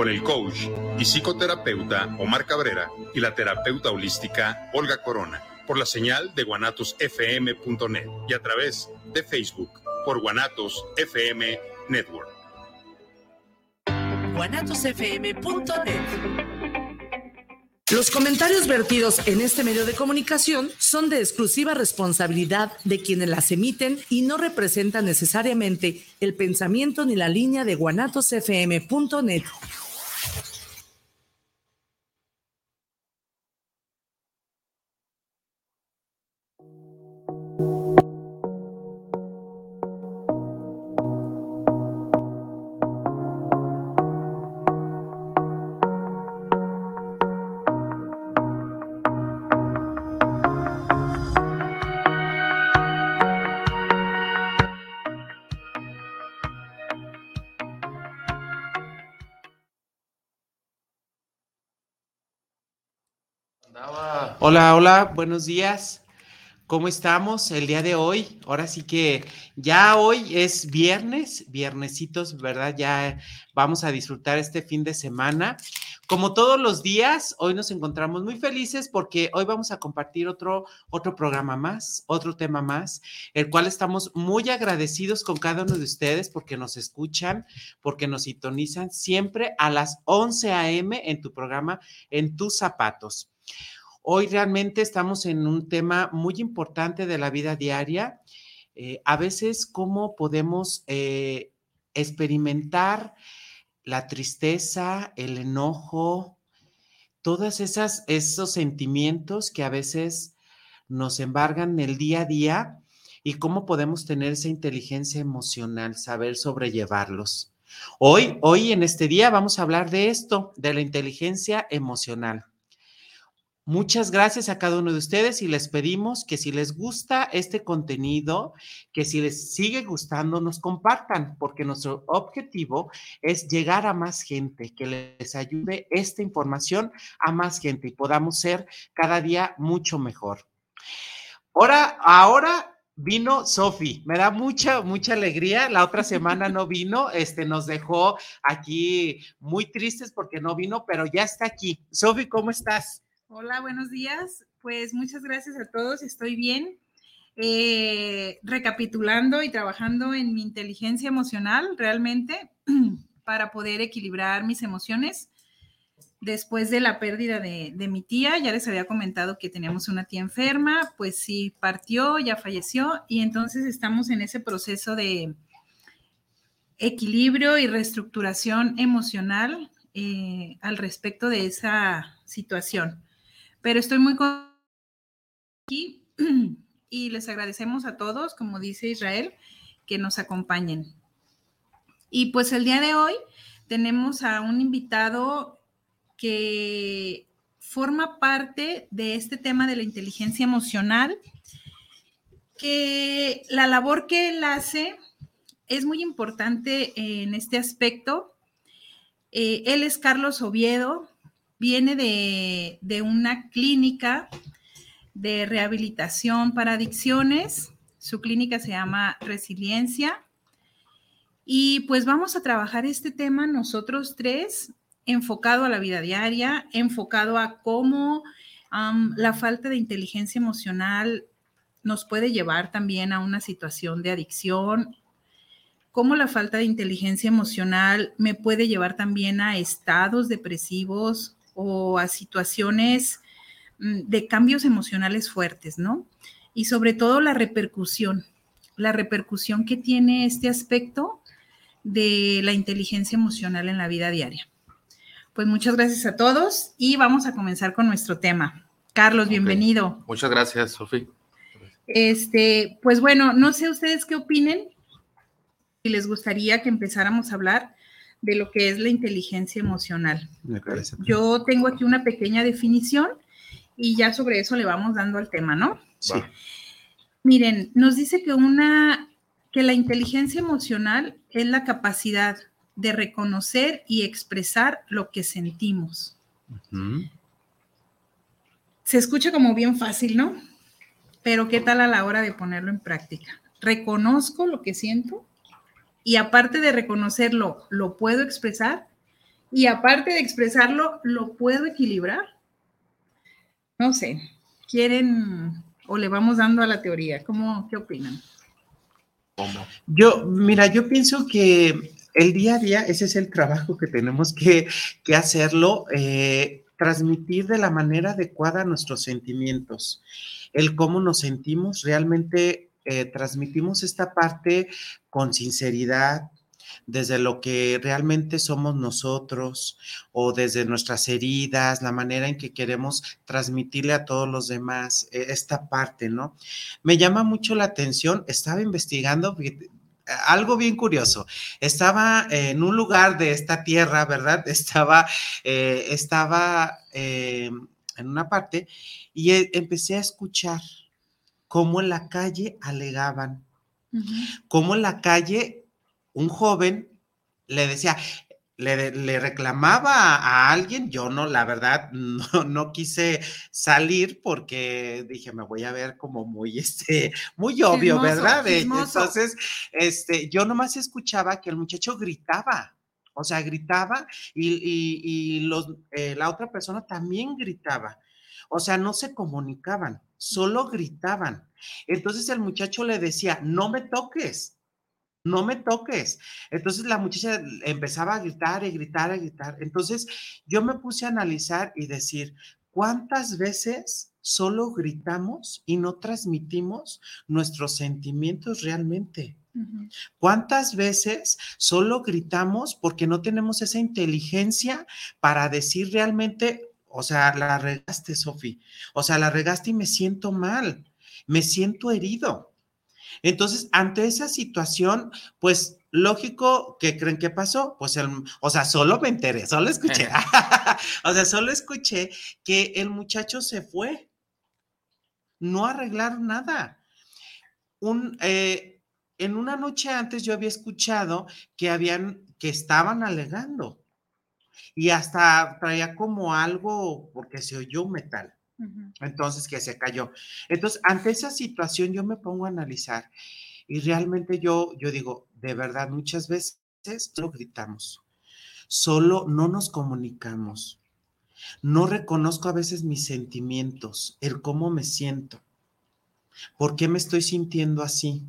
con el coach y psicoterapeuta Omar Cabrera y la terapeuta holística Olga Corona por la señal de guanatosfm.net y a través de Facebook por Guanatos FM Network. guanatosfm.net los comentarios vertidos en este medio de comunicación son de exclusiva responsabilidad de quienes las emiten y no representan necesariamente el pensamiento ni la línea de guanatosfm.net. Hola, hola, buenos días. ¿Cómo estamos el día de hoy? Ahora sí que ya hoy es viernes, viernesitos, ¿verdad? Ya vamos a disfrutar este fin de semana. Como todos los días, hoy nos encontramos muy felices porque hoy vamos a compartir otro, otro programa más, otro tema más, el cual estamos muy agradecidos con cada uno de ustedes porque nos escuchan, porque nos sintonizan siempre a las 11 a.m. en tu programa, en tus zapatos. Hoy realmente estamos en un tema muy importante de la vida diaria. Eh, a veces, cómo podemos eh, experimentar la tristeza, el enojo, todos esos sentimientos que a veces nos embargan el día a día y cómo podemos tener esa inteligencia emocional, saber sobrellevarlos. Hoy, hoy en este día vamos a hablar de esto, de la inteligencia emocional. Muchas gracias a cada uno de ustedes y les pedimos que si les gusta este contenido, que si les sigue gustando, nos compartan, porque nuestro objetivo es llegar a más gente, que les ayude esta información a más gente y podamos ser cada día mucho mejor. Ahora, ahora vino Sofi, me da mucha, mucha alegría. La otra semana no vino, este nos dejó aquí muy tristes porque no vino, pero ya está aquí. Sofi, ¿cómo estás? Hola, buenos días. Pues muchas gracias a todos, estoy bien. Eh, recapitulando y trabajando en mi inteligencia emocional realmente para poder equilibrar mis emociones. Después de la pérdida de, mi tía, ya les había comentado que teníamos una tía enferma, pues sí partió, ya falleció y entonces estamos en ese proceso de equilibrio y reestructuración emocional eh, al respecto de esa situación. Pero estoy muy aquí y les agradecemos a todos, como dice Israel, que nos acompañen. Y pues el día de hoy tenemos a un invitado que forma parte de este tema de la inteligencia emocional, que la labor que él hace es muy importante en este aspecto. Eh, él es Carlos Oviedo, viene de, una clínica de rehabilitación para adicciones. Su clínica se llama Resiliencia. Y pues vamos a trabajar este tema nosotros tres, enfocado a la vida diaria, enfocado a cómo la falta de inteligencia emocional nos puede llevar también a una situación de adicción, cómo la falta de inteligencia emocional me puede llevar también a estados depresivos o a situaciones mm, de cambios emocionales fuertes, ¿no? Y sobre todo la repercusión, la repercusión que tiene este aspecto de la inteligencia emocional en la vida diaria. Pues muchas gracias a todos y vamos a comenzar con nuestro tema. Carlos, bienvenido. Muchas gracias, Sofía. Este, pues bueno, no sé ustedes qué opinen, si les gustaría que empezáramos a hablar de lo que es la inteligencia emocional. Yo tengo aquí una pequeña definición y ya sobre eso le vamos dando al tema, ¿no? Sí. Miren, nos dice que una que la inteligencia emocional es la capacidad de reconocer y expresar lo que sentimos. Se escucha como bien fácil, ¿no? Pero ¿qué tal a la hora de ponerlo en práctica? Reconozco lo que siento y aparte de reconocerlo, lo puedo expresar. y aparte de expresarlo, ¿lo puedo equilibrar? No sé, ¿quieren o le vamos dando a la teoría? ¿Cómo, qué opinan? Yo, mira, yo pienso que el día a día, ese es el trabajo que tenemos que, hacerlo, eh, transmitir de la manera adecuada nuestros sentimientos, el cómo nos sentimos, realmente eh, transmitimos esta parte con sinceridad, desde lo que realmente somos nosotros o desde nuestras heridas, la manera en que queremos transmitirle a todos los demás eh, esta parte, ¿no? Me llama mucho la atención, estaba investigando algo bien curioso. Estaba en un lugar de esta tierra, ¿verdad? Estaba, eh, estaba en una parte y empecé a escuchar cómo en la calle alegaban, cómo en la calle un joven le decía, le, reclamaba a alguien, yo no, la verdad, no, quise salir porque dije, me voy a ver como muy, este, muy obvio, ¿verdad? Entonces, este, yo nomás escuchaba que el muchacho gritaba, o sea, gritaba y, los, eh, la otra persona también gritaba. O sea, no se comunicaban, solo gritaban. Entonces el muchacho le decía, no me toques, no me toques. Entonces la muchacha empezaba a gritar y gritar y gritar. Entonces yo me puse a analizar y decir, ¿cuántas veces solo gritamos y no transmitimos nuestros sentimientos realmente? ¿Cuántas veces solo gritamos porque no tenemos esa inteligencia para decir realmente, o sea, la regaste, Sofi, o sea, la regaste y me siento mal, me siento herido? Entonces, ante esa situación, pues lógico que creen que pasó, pues el, o sea, solo me enteré, solo escuché, o sea, solo escuché que el muchacho se fue, no arreglaron nada. Un, eh, en una noche antes yo había escuchado que habían, que estaban alegando y hasta traía como algo, porque se oyó metal. Entonces, que se cayó. Entonces, ante esa situación yo me pongo a analizar y realmente yo, yo digo, de verdad, muchas veces solo gritamos, solo no nos comunicamos, no reconozco a veces mis sentimientos, el cómo me siento, por qué me estoy sintiendo así.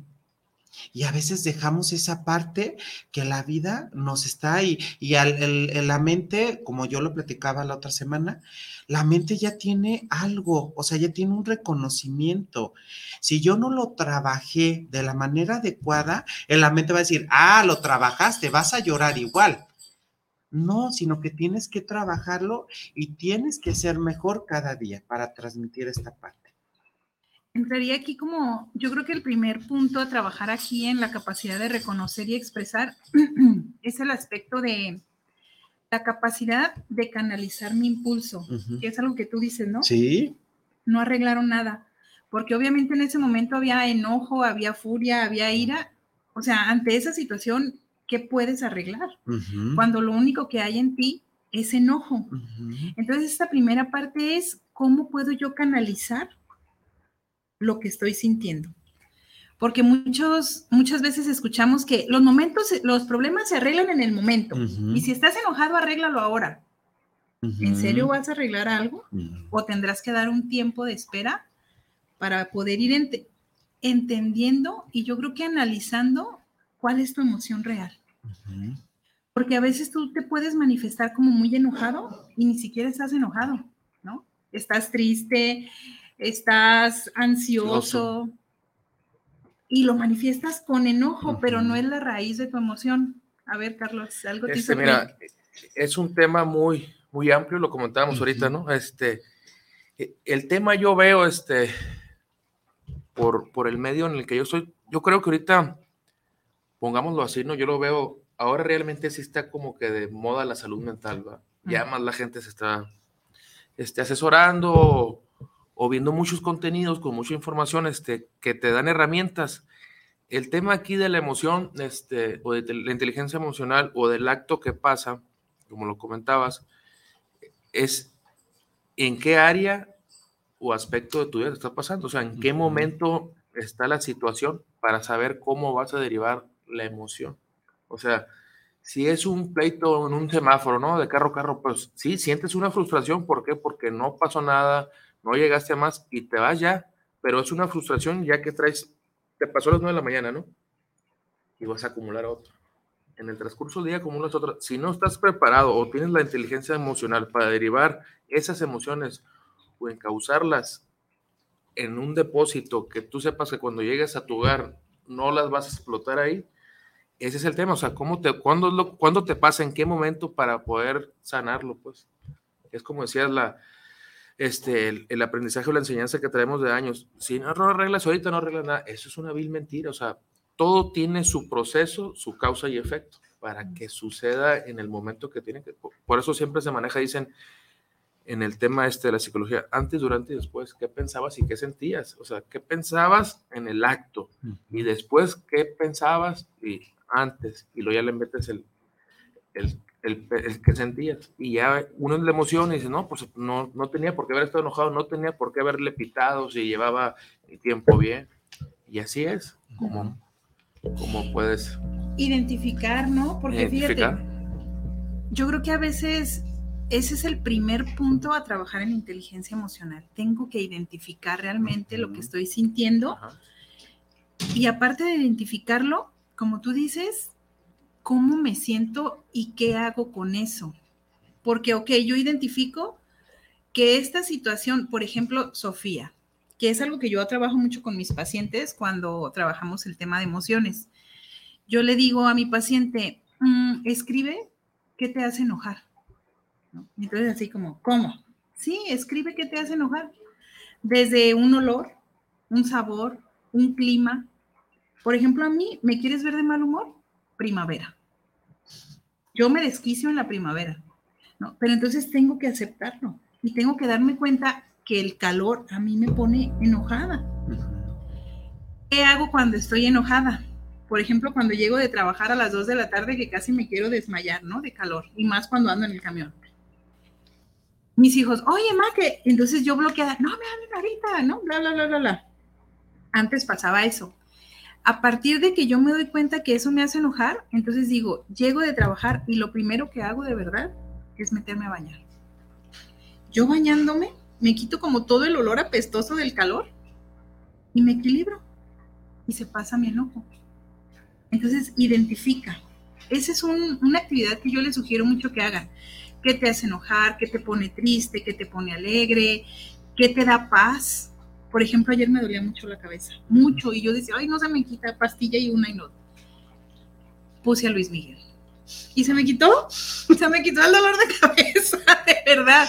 Y a veces dejamos esa parte que la vida nos está ahí. Y al, la mente, como yo lo platicaba la otra semana, la mente ya tiene algo, o sea, ya tiene un reconocimiento. Si yo no lo trabajé de la manera adecuada, la mente va a decir, ah, lo trabajaste, vas a llorar igual. No, sino que tienes que trabajarlo y tienes que ser mejor cada día para transmitir esta parte entraría aquí como, yo creo que el primer punto a trabajar aquí en la capacidad de reconocer y expresar es el aspecto de la capacidad de canalizar mi impulso, que es algo que tú dices, ¿no? Sí. No arreglaron nada, porque obviamente en ese momento había enojo, había furia, había ira. O sea, ante esa situación, ¿qué puedes arreglar? Cuando lo único que hay en ti es enojo. Entonces, esta primera parte es, ¿cómo puedo yo canalizar lo que estoy sintiendo. Porque muchos, muchas veces escuchamos que los momentos, los problemas se arreglan en el momento. Y si estás enojado, arréglalo ahora. ¿En serio vas a arreglar algo? ¿O tendrás que dar un tiempo de espera para poder ir entendiendo y yo creo que analizando cuál es tu emoción real? Porque a veces tú te puedes manifestar como muy enojado y ni siquiera estás enojado, ¿no? Estás triste, estás ansioso y lo manifiestas con enojo, pero no es la raíz de tu emoción. A ver, Carlos, algo te este, Mira, es un tema muy, muy amplio, lo comentábamos ahorita, ¿no? Este, e, el tema yo veo, este, por, por el medio en el que yo soy, yo creo que ahorita, pongámoslo así, ¿no? Yo lo veo, ahora realmente sí está como que de moda la salud mental, ¿va? Ya más la gente se está este, asesorando o viendo muchos contenidos con mucha información este, que te dan herramientas. El tema aquí de la emoción este, o de la inteligencia emocional o del acto que pasa, como lo comentabas, es en qué área o aspecto de tu vida te está pasando, o sea, en qué momento está la situación para saber cómo vas a derivar la emoción. O sea, si es un pleito en un semáforo, ¿no? De carro a carro, pues sí, sientes una frustración. ¿Por qué? Porque no pasó nada, no llegaste a más y te vas ya. Pero es una frustración ya que traes, te pasó a las 9 de la mañana, ¿no? Y vas a acumular otro. En el transcurso del día acumulas otro. Si no estás preparado o tienes la inteligencia emocional para derivar esas emociones o encauzarlas en un depósito que tú sepas que cuando llegues a tu hogar no las vas a explotar ahí, ese es el tema, o sea, ¿cómo te, ¿cuándo te pasa, en qué momento para poder sanarlo? Pues es como decías, la, este, el, aprendizaje o la enseñanza que traemos de años. Si no arreglas ahorita, no arreglas nada. Eso es una vil mentira, o sea, todo tiene su proceso, su causa y efecto para que suceda en el momento que tiene que. Por eso siempre se maneja, dicen, en el tema este de la psicología, antes, durante y después, ¿qué pensabas y qué sentías? O sea, ¿qué pensabas en el acto? Y después, ¿qué pensabas y antes? Y luego ya le metes el, el, el, que sentías. Y ya uno es la emoción y dice, no, pues no, no tenía por qué haber estado enojado, no tenía por qué haberle pitado si llevaba el tiempo bien. Y así es, como, como puedes... Identificar, ¿no? Porque fíjate, yo creo que a veces ese es el primer punto a trabajar en inteligencia emocional. Tengo que identificar realmente lo que estoy sintiendo. Y aparte de identificarlo, como tú dices, cómo me siento y qué hago con eso. Porque, ok, yo identifico que esta situación, por ejemplo, Sofía, que es algo que yo trabajo mucho con mis pacientes cuando trabajamos el tema de emociones. Yo le digo a mi paciente, mm, escribe qué te hace enojar entonces así como, ¿cómo? Sí, escribe qué te hace enojar. Desde un olor, un sabor, un clima. Por ejemplo, a mí, ¿me quieres ver de mal humor? Primavera. Yo me desquicio en la primavera, ¿no? Pero entonces tengo que aceptarlo y tengo que darme cuenta que el calor a mí me pone enojada. ¿Qué hago cuando estoy enojada? Por ejemplo, cuando llego de trabajar a las 2 de la tarde que casi me quiero desmayar, ¿no? De calor, y más cuando ando en el camión mis hijos, oye, ma, que entonces yo bloqueada, no me hablen ahorita, ¿no? Bla, bla, bla, bla, bla. Antes pasaba eso. A partir de que yo me doy cuenta que eso me hace enojar, entonces digo, llego de trabajar y lo primero que hago de verdad es meterme a bañar. Yo bañándome, me quito como todo el olor apestoso del calor y me equilibro y se pasa mi enojo. Entonces, identifica. Esa es una actividad que yo les sugiero mucho que hagan qué te hace enojar, qué te pone triste, qué te pone alegre, qué te da paz. Por ejemplo, ayer me dolía mucho la cabeza, mucho, y yo decía, ay, no se me quita pastilla y una y no. Puse a Luis Miguel. Y se me quitó, se me quitó el dolor de cabeza, de verdad.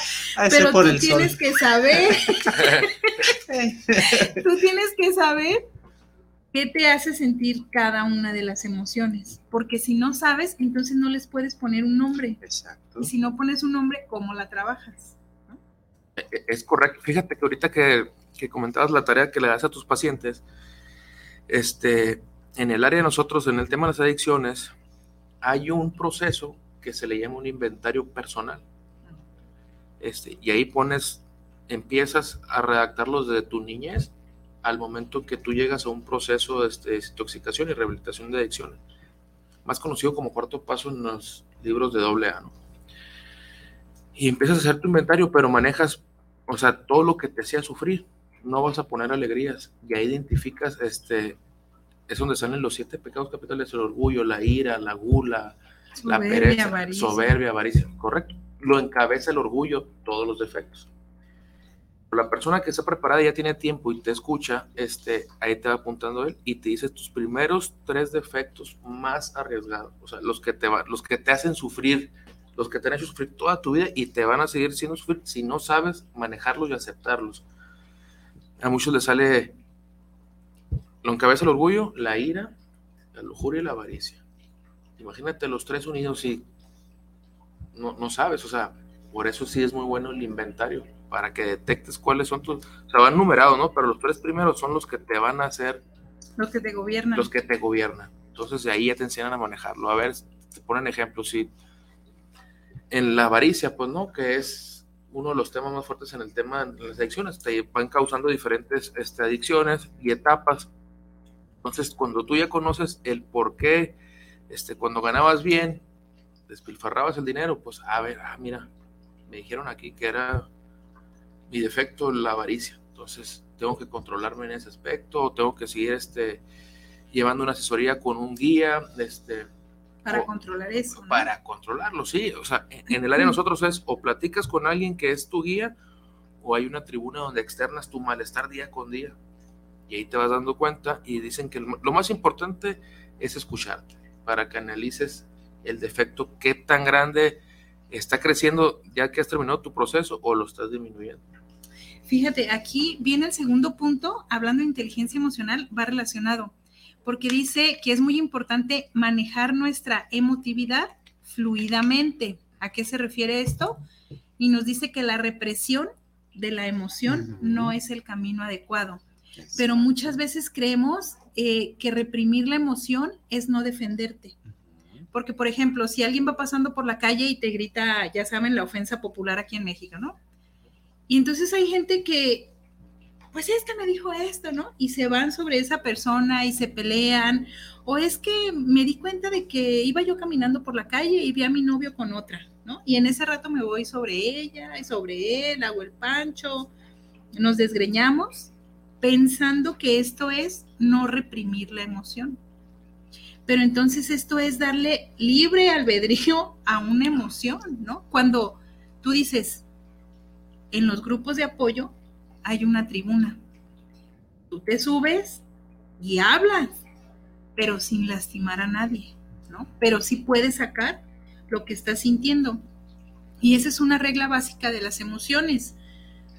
Pero tú tienes que saber, tú tienes que saber qué te hace sentir cada una de las emociones, porque si no sabes, entonces no les puedes poner un nombre. Exacto. Y si no pones un nombre, ¿cómo la trabajas? E, e, es correcto. Fíjate que ahorita que, que, comentabas la tarea que le das a tus pacientes, este, en el área de nosotros, en el tema de las adicciones, hay un proceso que se le llama un inventario personal. Este, y ahí pones, empiezas a redactarlos desde tu niñez al momento que tú llegas a un proceso de este, desintoxicación y rehabilitación de adicciones, más conocido como cuarto paso en los libros de doble A, ¿no? Y empiezas a hacer tu inventario, pero manejas, o sea, todo lo que te hacía sufrir, no vas a poner alegrías, y ahí identificas, este, es donde salen los siete pecados capitales, el orgullo, la ira, la gula, la pereza, soberbia, avaricia, correcto. Lo encabeza el orgullo, todos los defectos. La persona que está preparada ya tiene tiempo y te escucha, este, ahí te va apuntando él y te dice tus primeros tres defectos más arriesgados, o sea, los que te, los que te hacen sufrir, los que te han hecho sufrir toda tu vida y te van a seguir siendo sufrir si no sabes manejarlos y aceptarlos. A muchos les sale, lo encabeza el orgullo, la ira, la lujuria y la avaricia. Imagínate los tres unidos y no, no sabes, o sea, por eso sí es muy bueno el inventario para que detectes cuáles son tus, o sea, van numerados, ¿no? Pero los tres primeros son los que te van a hacer... Los que te gobiernan. Los que te gobiernan. Entonces de ahí ya te enseñan a manejarlo. A ver, te ponen ejemplos, sí. En la avaricia, pues no, que es uno de los temas más fuertes en el tema de las adicciones. Te van causando diferentes este, adicciones y etapas. Entonces, cuando tú ya conoces el por qué, este, cuando ganabas bien, despilfarrabas el dinero, pues a ver, ah, mira, me dijeron aquí que era mi defecto la avaricia. Entonces, tengo que controlarme en ese aspecto, tengo que seguir este, llevando una asesoría con un guía, este, para controlar eso. Para controlarlo, sí. O sea, en, el área de nosotros es o platicas con alguien que es tu guía o hay una tribuna donde externas tu malestar día con día. Y ahí te vas dando cuenta y dicen que lo más importante es escucharte para que analices el defecto, qué tan grande está creciendo ya que has terminado tu proceso o lo estás disminuyendo. Fíjate, aquí viene el segundo punto, hablando de inteligencia emocional, va relacionado, porque dice que es muy importante manejar nuestra emotividad fluidamente. ¿A qué se refiere esto? Y nos dice que la represión de la emoción no es el camino adecuado. Pero muchas veces creemos eh, que reprimir la emoción es no defenderte. Porque, por ejemplo, si alguien va pasando por la calle y te grita, ya saben, la ofensa popular aquí en México, ¿no? Y entonces hay gente que, pues esta me dijo esto, ¿no? Y se van sobre esa persona y se pelean. O es que me di cuenta de que iba yo caminando por la calle y vi a mi novio con otra, ¿no? Y en ese rato me voy sobre ella y sobre él, hago el pancho, nos desgreñamos pensando que esto es no reprimir la emoción. Pero entonces esto es darle libre albedrío a una emoción, ¿no? Cuando tú dices, en los grupos de apoyo hay una tribuna. Tú te subes y hablas, pero sin lastimar a nadie, ¿no? Pero sí puedes sacar lo que estás sintiendo. Y esa es una regla básica de las emociones,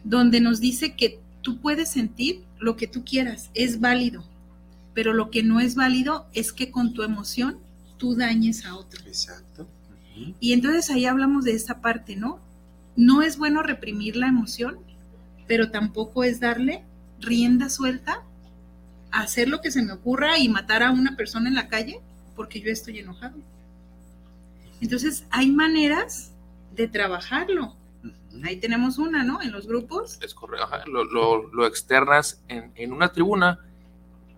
donde nos dice que tú puedes sentir lo que tú quieras, es válido, pero lo que no es válido es que con tu emoción tú dañes a otro. Exacto. Y entonces ahí hablamos de esta parte, ¿no? No es bueno reprimir la emoción, pero tampoco es darle rienda suelta a hacer lo que se me ocurra y matar a una persona en la calle porque yo estoy enojado. Entonces hay maneras de trabajarlo. Ahí tenemos una, ¿no? En los grupos. Es correcto. Lo, externas en, en una tribuna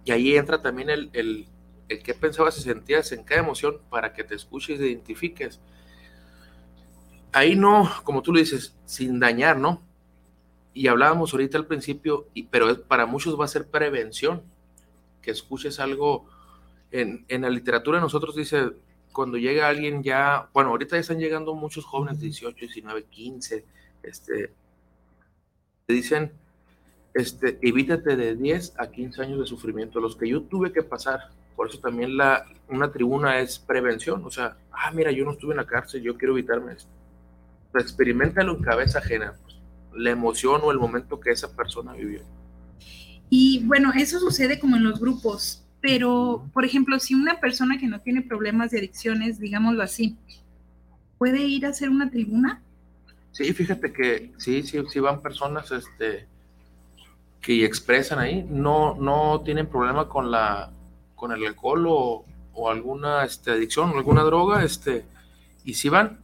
y ahí entra también el, el, el qué pensabas y sentías en cada emoción para que te escuches e identifiques. Ahí no, como tú lo dices, sin dañar, ¿no? Y hablábamos ahorita al principio, y, pero para muchos va a ser prevención, que escuches algo. En, en la literatura nosotros dice, cuando llega alguien ya, bueno, ahorita ya están llegando muchos jóvenes de 18, 19, 15, este, te dicen, este, evítate de 10 a 15 años de sufrimiento, los que yo tuve que pasar. Por eso también la, una tribuna es prevención. O sea, ah, mira, yo no estuve en la cárcel, yo quiero evitarme esto. experimentalo en cabeza ajena, pues, la emoción o el momento que esa persona vivió. Y bueno, eso sucede como en los grupos, pero por ejemplo, si una persona que no tiene problemas de adicciones, digámoslo así, ¿puede ir a hacer una tribuna? Sí, fíjate que sí, sí, sí van personas, este, que expresan ahí no, no tienen problema con, la, con el alcohol o, alguna este, adicción o alguna droga, este, y si van,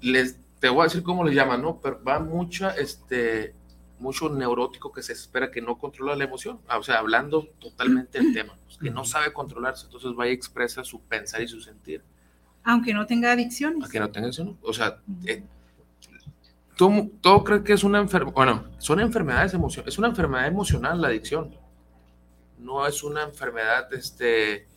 les, te voy a decir cómo les llaman, ¿no? Pero va mucha, este, mucho neurótico que se espera que no controla la emoción, ah, o sea, hablando totalmente del tema, pues, que no sabe controlarse, entonces va y expresa su pensar y su sentir. Aunque no tenga adicciones. Aunque no tenga eso, o sea, todo, todo cree que es una enfermedad, bueno, son enfermedades emocionales, es una enfermedad emocional la adicción, no es una enfermedad, este,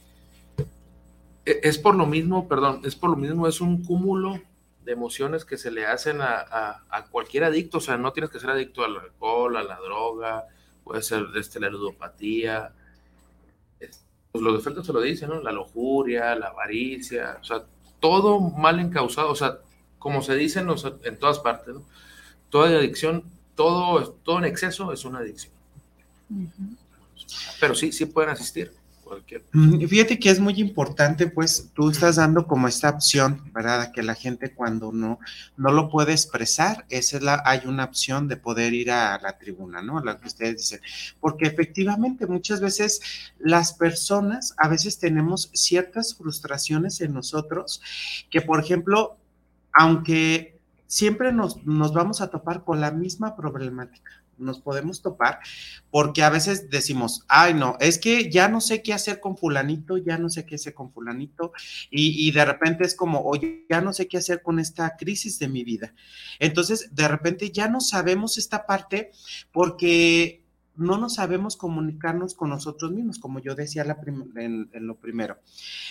e, es por lo mismo, perdón, es por lo mismo, es un cúmulo de emociones que se le hacen a, a, cualquier adicto, o sea, no tienes que ser adicto al alcohol, a la droga, puede ser este, la ludopatía, pues los defectos se lo dicen, ¿no? La lujuria, la avaricia, o sea, todo mal encausado, o sea, como se dice en, en todas partes, ¿no? toda adicción, todo, todo en exceso es una adicción. Pero sí, sí pueden asistir. Mm, fíjate que es muy importante, pues tú estás dando como esta opción, ¿verdad? Que la gente cuando no, no lo puede expresar, esa es la, hay una opción de poder ir a la tribuna, ¿no? La que ustedes dicen. Porque efectivamente muchas veces las personas, a veces tenemos ciertas frustraciones en nosotros, que por ejemplo, aunque siempre nos, vamos a topar con la misma problemática, nos podemos topar, porque a veces decimos, ay no, es que ya no sé qué hacer con fulanito, ya no sé qué hacer con fulanito, y, y de repente es como, oye, ya no sé qué hacer con esta crisis de mi vida. Entonces, de repente ya no sabemos esta parte porque no nos sabemos comunicarnos con nosotros mismos, como yo decía en, lo primero.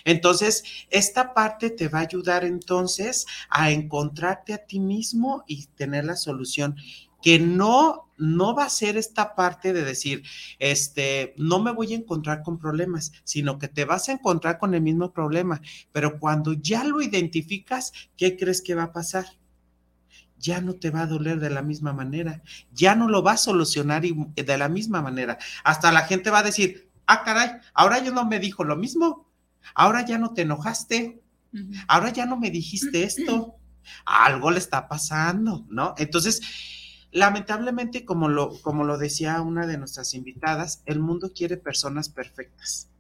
Entonces, esta parte te va a ayudar entonces a encontrarte a ti mismo y tener la solución que no, no va a ser esta parte de decir, este, no me voy a encontrar con problemas, sino que te vas a encontrar con el mismo problema. Pero cuando ya lo identificas, ¿qué crees que va a pasar? ya no te va a doler de la misma manera, ya no lo va a solucionar de la misma manera. Hasta la gente va a decir, ah, caray, ahora yo no me dijo lo mismo, ahora ya no te enojaste, ahora ya no me dijiste esto, algo le está pasando, ¿no? Entonces, lamentablemente, como lo, como lo decía una de nuestras invitadas, el mundo quiere personas perfectas.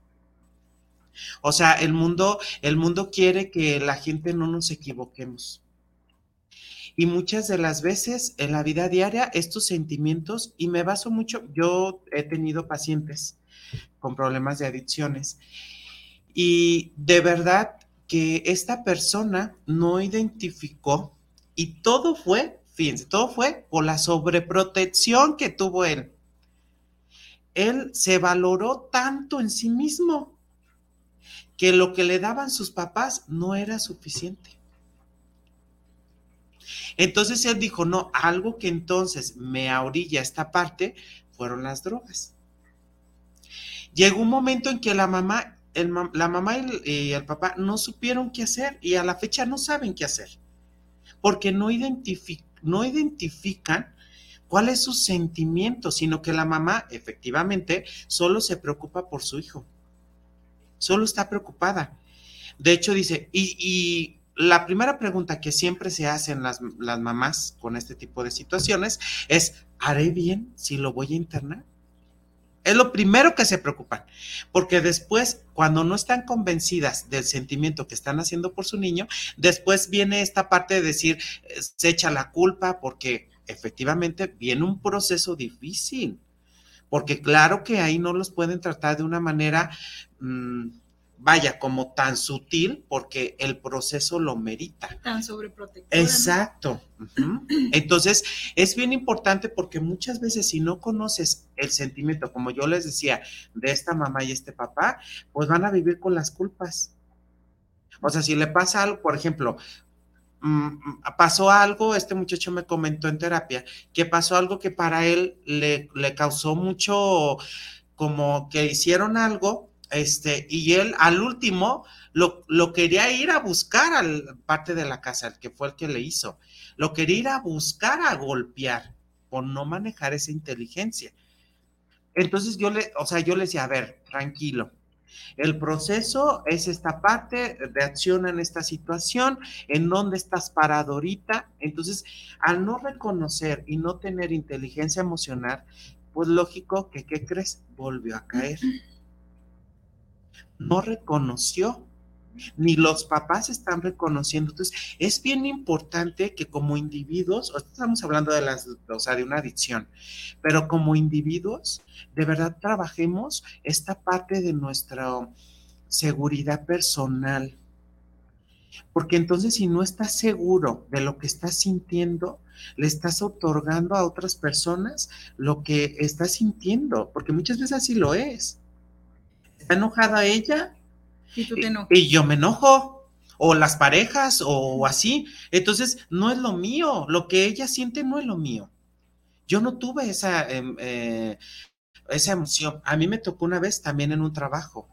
O sea, el mundo, el mundo quiere que la gente no nos equivoquemos. Y muchas de las veces en la vida diaria, estos sentimientos, y me baso mucho, yo he tenido pacientes con problemas de adicciones, y de verdad que esta persona no identificó, y todo fue, fíjense, todo fue por la sobreprotección que tuvo él. Él se valoró tanto en sí mismo que lo que le daban sus papás no era suficiente. Entonces él dijo, no, algo que entonces me ahorilla esta parte fueron las drogas. Llegó un momento en que la mamá, la mamá y el, papá no supieron qué hacer y a la fecha no saben qué hacer, porque no, no identifican cuál es su sentimiento, sino que la mamá efectivamente solo se preocupa por su hijo, solo está preocupada. De hecho dice, y la primera pregunta que siempre se hacen las, las, mamás con este tipo de situaciones es, ¿haré bien si lo voy a internar? Es lo primero que se preocupan, porque después, cuando no están convencidas del sentimiento que están haciendo por su niño, después viene esta parte de decir, se echa la culpa porque efectivamente viene un proceso difícil, porque claro que ahí no los pueden tratar de una manera... Mm, vaya, como tan sutil porque el proceso lo merita. Tan sobreprotector. Exacto. Entonces, es bien importante porque muchas veces si no conoces el sentimiento, como yo les decía, de esta mamá y este papá, pues van a vivir con las culpas. O sea, si le pasa algo, por ejemplo, mm, pasó algo, este muchacho me comentó en terapia, que pasó algo que para él le, le causó mucho, como que hicieron algo este, y él al último lo, lo, quería ir a buscar al parte de la casa, el que fue el que le hizo. Lo quería ir a buscar a golpear por no manejar esa inteligencia. Entonces yo le, o sea, yo le decía, a ver, tranquilo. El proceso es esta parte de acción en esta situación, en dónde estás parado ahorita. Entonces, al no reconocer y no tener inteligencia emocional, pues lógico que, ¿qué crees? Volvió a caer no reconoció, ni los papás están reconociendo. Entonces, es bien importante que como individuos, estamos hablando de las, o sea, de una adicción, pero como individuos, de verdad trabajemos esta parte de nuestra seguridad personal. Porque entonces si no estás seguro de lo que estás sintiendo, le estás otorgando a otras personas lo que estás sintiendo, porque muchas veces así lo es está enojada ella y, tú te y yo me enojo o las parejas o así. Entonces, no es lo mío, lo que ella siente no es lo mío. Yo no tuve esa, em, eh, esa emoción. A mí me tocó una vez también en un trabajo.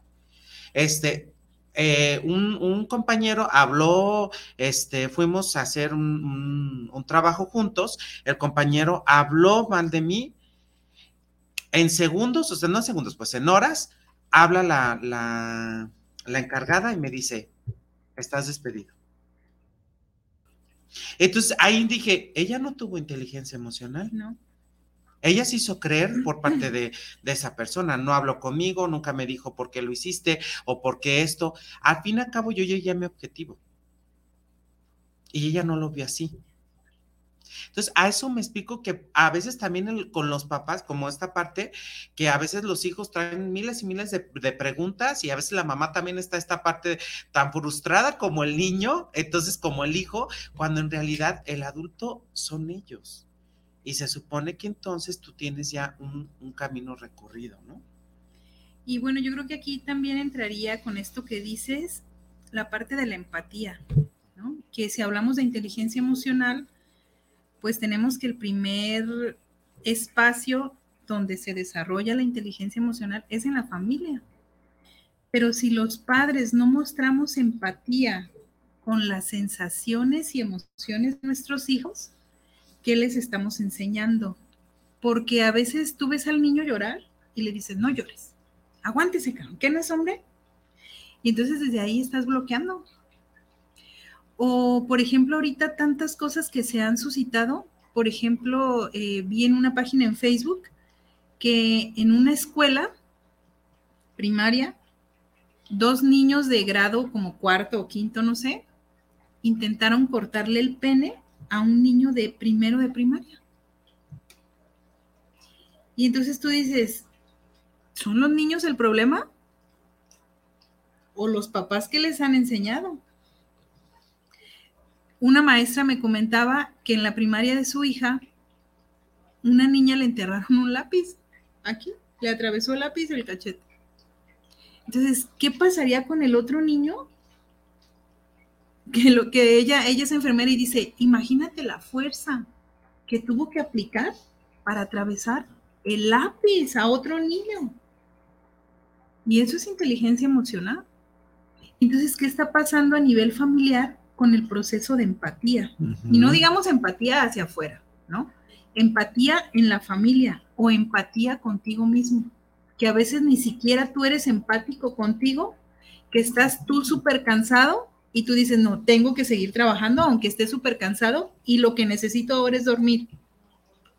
Este, eh, un, compañero habló, este, fuimos a hacer un, un, trabajo juntos, el compañero habló mal de mí en segundos, o sea, no en segundos, pues en horas, habla la, la, encargada y me dice, estás despedido. Entonces ahí dije, ella no tuvo inteligencia emocional. No. Ella se hizo creer por parte de, de, esa persona. No habló conmigo, nunca me dijo por qué lo hiciste o por qué esto. Al fin y al cabo, yo llegué a mi objetivo. Y ella no lo vio así. Entonces, a eso me explico que a veces también con los papás, como esta parte, que a veces los hijos traen miles y miles de, preguntas y a veces la mamá también está esta parte tan frustrada como el niño, entonces como el hijo, cuando en realidad el adulto son ellos. Y se supone que entonces tú tienes ya un, un camino recorrido, ¿no? Y bueno, yo creo que aquí también entraría con esto que dices, la parte de la empatía, ¿no? Que si hablamos de inteligencia emocional, pues tenemos que el primer espacio donde se desarrolla la inteligencia emocional es en la familia. Pero si los padres no mostramos empatía con las sensaciones y emociones de nuestros hijos, ¿qué les estamos enseñando? Porque a veces tú ves al niño llorar y le dices, no llores, aguántese, ¿qué no es hombre? Y entonces desde ahí estás bloqueando. O, por ejemplo, ahorita tantas cosas que se han suscitado. Por ejemplo, eh, vi en una página en Facebook que en una escuela primaria, dos niños de grado como cuarto o quinto, no sé, intentaron cortarle el pene a un niño de primero de primaria. Y entonces tú dices, ¿son los niños el problema? ¿O los papás que les han enseñado? Una maestra me comentaba que en la primaria de su hija, una niña le enterraron un lápiz aquí, le atravesó el lápiz el cachete. Entonces, ¿qué pasaría con el otro niño? Que lo que ella, ella es enfermera y dice, imagínate la fuerza que tuvo que aplicar para atravesar el lápiz a otro niño. Y eso es inteligencia emocional. Entonces, ¿qué está pasando a nivel familiar con el proceso de empatía. Y no digamos empatía hacia afuera, ¿no? Empatía en la familia o empatía contigo mismo, que a veces ni siquiera tú eres empático contigo, que estás tú súper cansado y tú dices, no, tengo que seguir trabajando aunque esté súper cansado y lo que necesito ahora es dormir.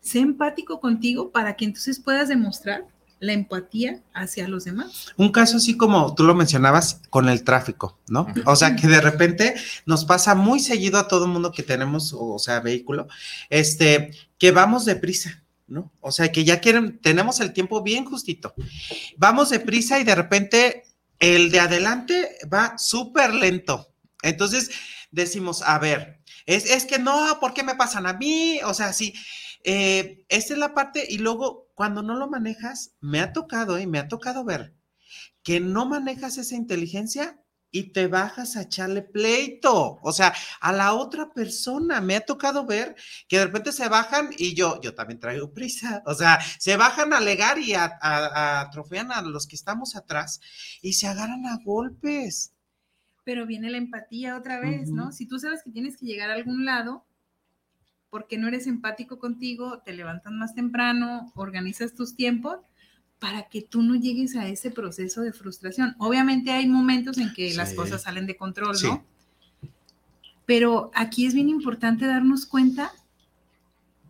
Sé empático contigo para que entonces puedas demostrar la empatía hacia los demás. Un caso así como tú lo mencionabas con el tráfico, ¿no? O sea, que de repente nos pasa muy seguido a todo el mundo que tenemos, o sea, vehículo, este, que vamos deprisa. ¿no? O sea, que ya quieren, tenemos el tiempo bien justito. Vamos deprisa y de repente el de adelante va súper lento. Entonces decimos, a ver, es, es, que no, ¿por qué me pasan a mí? O sea, sí, eh, esta es la parte y luego cuando no lo manejas, me ha tocado y me ha tocado ver que no manejas esa inteligencia y te bajas a echarle pleito, o sea, a la otra persona. Me ha tocado ver que de repente se bajan y yo, yo también traigo prisa, o sea, se bajan a alegar y a, a, a los que estamos atrás y se agarran a golpes. Pero viene la empatía otra vez, ¿no? Si tú sabes que tienes que llegar a algún lado, porque no eres empático contigo, te levantas más temprano, organizas tus tiempos para que tú no llegues a ese proceso de frustración. Obviamente hay momentos en que las cosas salen de control, ¿no? Pero aquí es bien importante darnos cuenta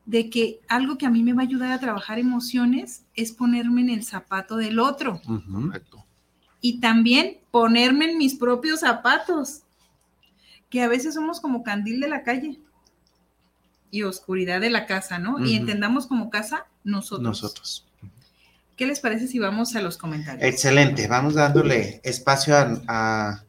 de que algo que a mí me va a ayudar a trabajar emociones es ponerme en el zapato del otro. Y también ponerme en mis propios zapatos, que a veces somos como candil de la calle y oscuridad de la casa, ¿no? Y entendamos como casa nosotros. Nosotros. ¿Qué les parece si vamos a los comentarios? Excelente, vamos dándole espacio a, a,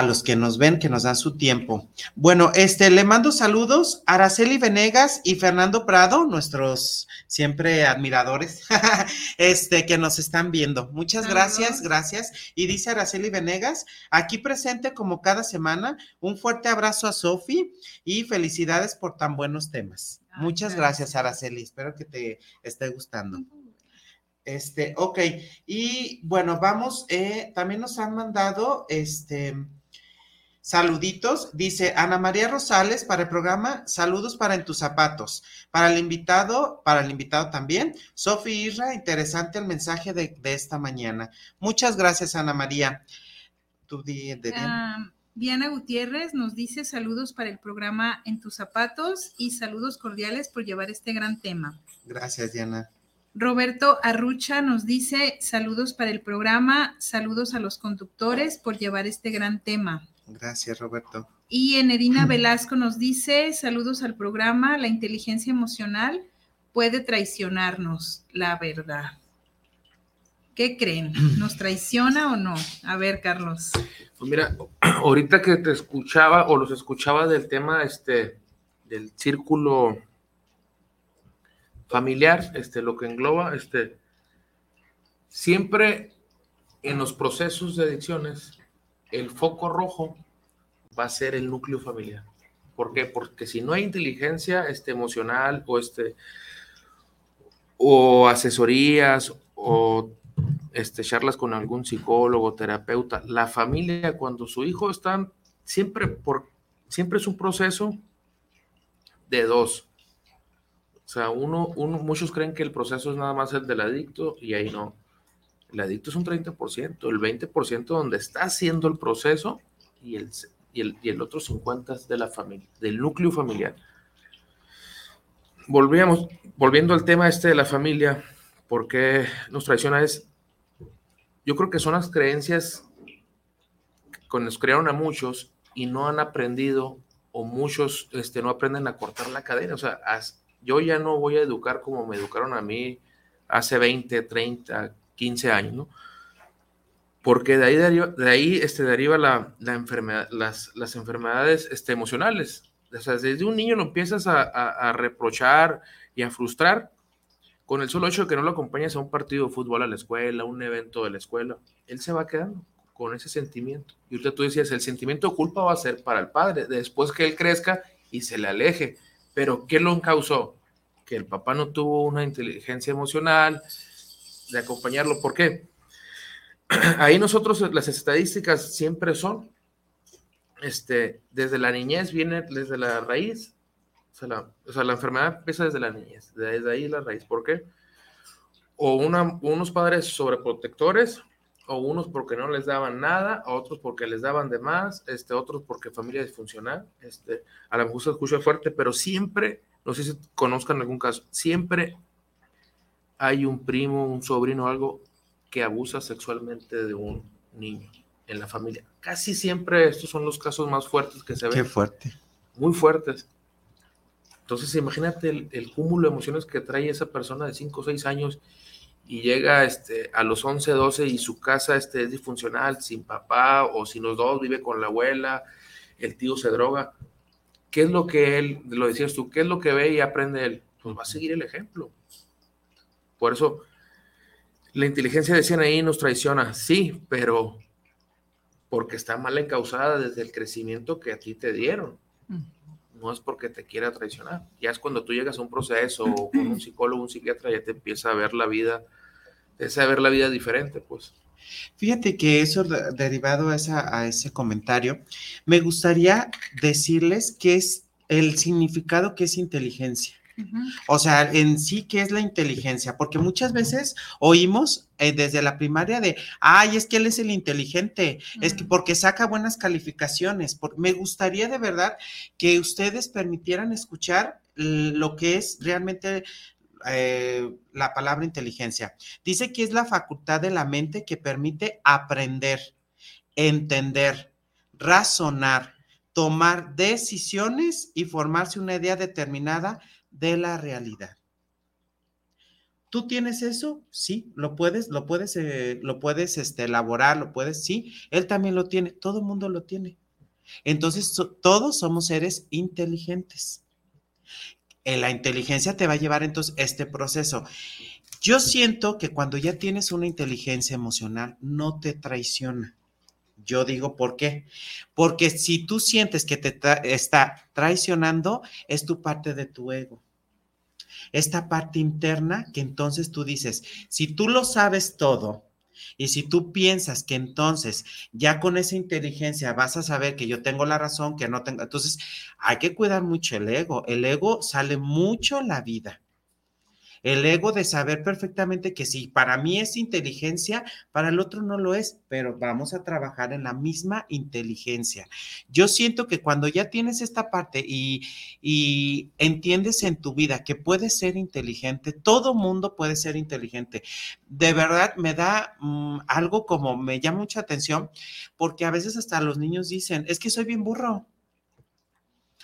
los que nos ven, que nos dan su tiempo. Bueno, este, le mando saludos a Araceli Venegas y Fernando Prado, nuestros siempre admiradores, este, que nos están viendo. Muchas gracias, gracias. Y dice Araceli Venegas, aquí presente como cada semana, un fuerte abrazo a Sofi y felicidades por tan buenos temas. Muchas gracias, Araceli. Espero que te esté gustando. Este, ok. Y bueno, vamos, eh, también nos han mandado, este, saluditos. Dice Ana María Rosales para el programa, saludos para En tus zapatos. Para el invitado, para el invitado también, Sofi Isra, interesante el mensaje de, esta mañana. Muchas gracias, Ana María. Tú di, ah, Diana Gutiérrez nos dice saludos para el programa En tus zapatos y saludos cordiales por llevar este gran tema. Gracias, Diana. Roberto Arrucha nos dice saludos para el programa, saludos a los conductores por llevar este gran tema. Gracias, Roberto. Y Enedina Velasco nos dice, saludos al programa, la inteligencia emocional puede traicionarnos, la verdad. ¿Qué creen? ¿Nos traiciona o no? A ver, Carlos. Pues mira, ahorita que te escuchaba o los escuchaba del tema este del círculo familiar, este lo que engloba este siempre en los procesos de adicciones el foco rojo va a ser el núcleo familiar. ¿Por qué? Porque si no hay inteligencia este, emocional o, este, o asesorías o este, charlas con algún psicólogo, terapeuta, la familia cuando su hijo está siempre por siempre es un proceso de dos. O sea, uno, uno, muchos creen que el proceso es nada más el del adicto y ahí no. El adicto es un 30%, el 20% donde está haciendo el proceso y el, y el, otro 50 es de la familia, del núcleo familiar. Volvíamos, volviendo al tema este de la familia, ¿por qué nos traiciona? Es, yo creo que son las creencias que nos crearon a muchos y no han aprendido o muchos este, no aprenden a cortar la cadena. O sea, yo ya no voy a educar como me educaron a mí hace 20, 30, 15 años, ¿no? porque de ahí deriva, de ahí, este, deriva la, la enfermedad, las, las, enfermedades este, emocionales. O sea, desde un niño lo empiezas a, a, reprochar y a frustrar con el solo hecho de que no lo acompañes a un partido de fútbol a la escuela, a un evento de la escuela. Él se va quedando con ese sentimiento. Y usted tú decías, el sentimiento de culpa va a ser para el padre, después que él crezca y se le aleje. Pero ¿qué lo causó? Que el papá no tuvo una inteligencia emocional de acompañarlo. ¿Por qué? ahí nosotros las estadísticas siempre son, este, desde la niñez viene desde la raíz, o sea, la, enfermedad empieza desde la niñez, desde ahí la raíz. ¿Por qué? O unos padres sobreprotectores, o unos porque no les daban nada, otros porque les daban de más, este, otros porque familia disfuncional, este, a lo mejor se escucha fuerte, pero siempre, no sé si conozcan algún caso, siempre hay un primo, un sobrino, algo que abusa sexualmente de un niño en la familia. Casi siempre estos son los casos más fuertes que se ven. Qué fuerte. Muy fuertes. Entonces, imagínate el, cúmulo de emociones que trae esa persona de 5 o 6 años y llega este, a los 11, 12 y su casa este, es disfuncional, sin papá o si los dos vive con la abuela, el tío se droga. ¿Qué es lo que él, lo decías tú, qué es lo que ve y aprende él? Pues va a seguir el ejemplo. Por eso, la inteligencia decían ahí nos traiciona, sí, pero porque está mal encausada desde el crecimiento que a ti te dieron. No es porque te quiera traicionar. Ya es cuando tú llegas a un proceso o con un psicólogo, un psiquiatra, ya te empieza a ver la vida, te empieza a ver la vida diferente, pues. Fíjate que eso derivado a, a ese comentario, me gustaría decirles qué es el significado que es inteligencia. O sea, en sí, ¿qué es la inteligencia? Porque muchas veces oímos eh, desde la primaria de, ay, es que él es el inteligente, es que porque saca buenas calificaciones. me gustaría de verdad que ustedes permitieran escuchar lo que es realmente eh, la palabra inteligencia. Dice que es la facultad de la mente que permite aprender, entender, razonar, tomar decisiones y formarse una idea determinada de la realidad. ¿Tú tienes eso? Sí, lo puedes, lo puedes, eh, lo puedes este, elaborar, lo puedes, sí, él también lo tiene, todo el mundo lo tiene. Entonces, todos somos seres inteligentes. En la inteligencia te va a llevar entonces este proceso. Yo siento que cuando ya tienes una inteligencia emocional, no te traiciona. Yo digo, ¿por qué? Porque si tú sientes que te está traicionando, es tu parte de tu ego. Esta parte interna que entonces tú dices, si tú lo sabes todo y si tú piensas que entonces ya con esa inteligencia vas a saber que yo tengo la razón, que no tengo, entonces hay que cuidar mucho el ego. El ego sale mucho la vida. El ego de saber perfectamente que si para mí es inteligencia, para el otro no lo es, pero vamos a trabajar en la misma inteligencia. Yo siento que cuando ya tienes esta parte y, entiendes en tu vida que puedes ser inteligente, todo mundo puede ser inteligente. De verdad me da mm, algo como me llama mucha atención porque a veces hasta los niños dicen, es que soy bien burro.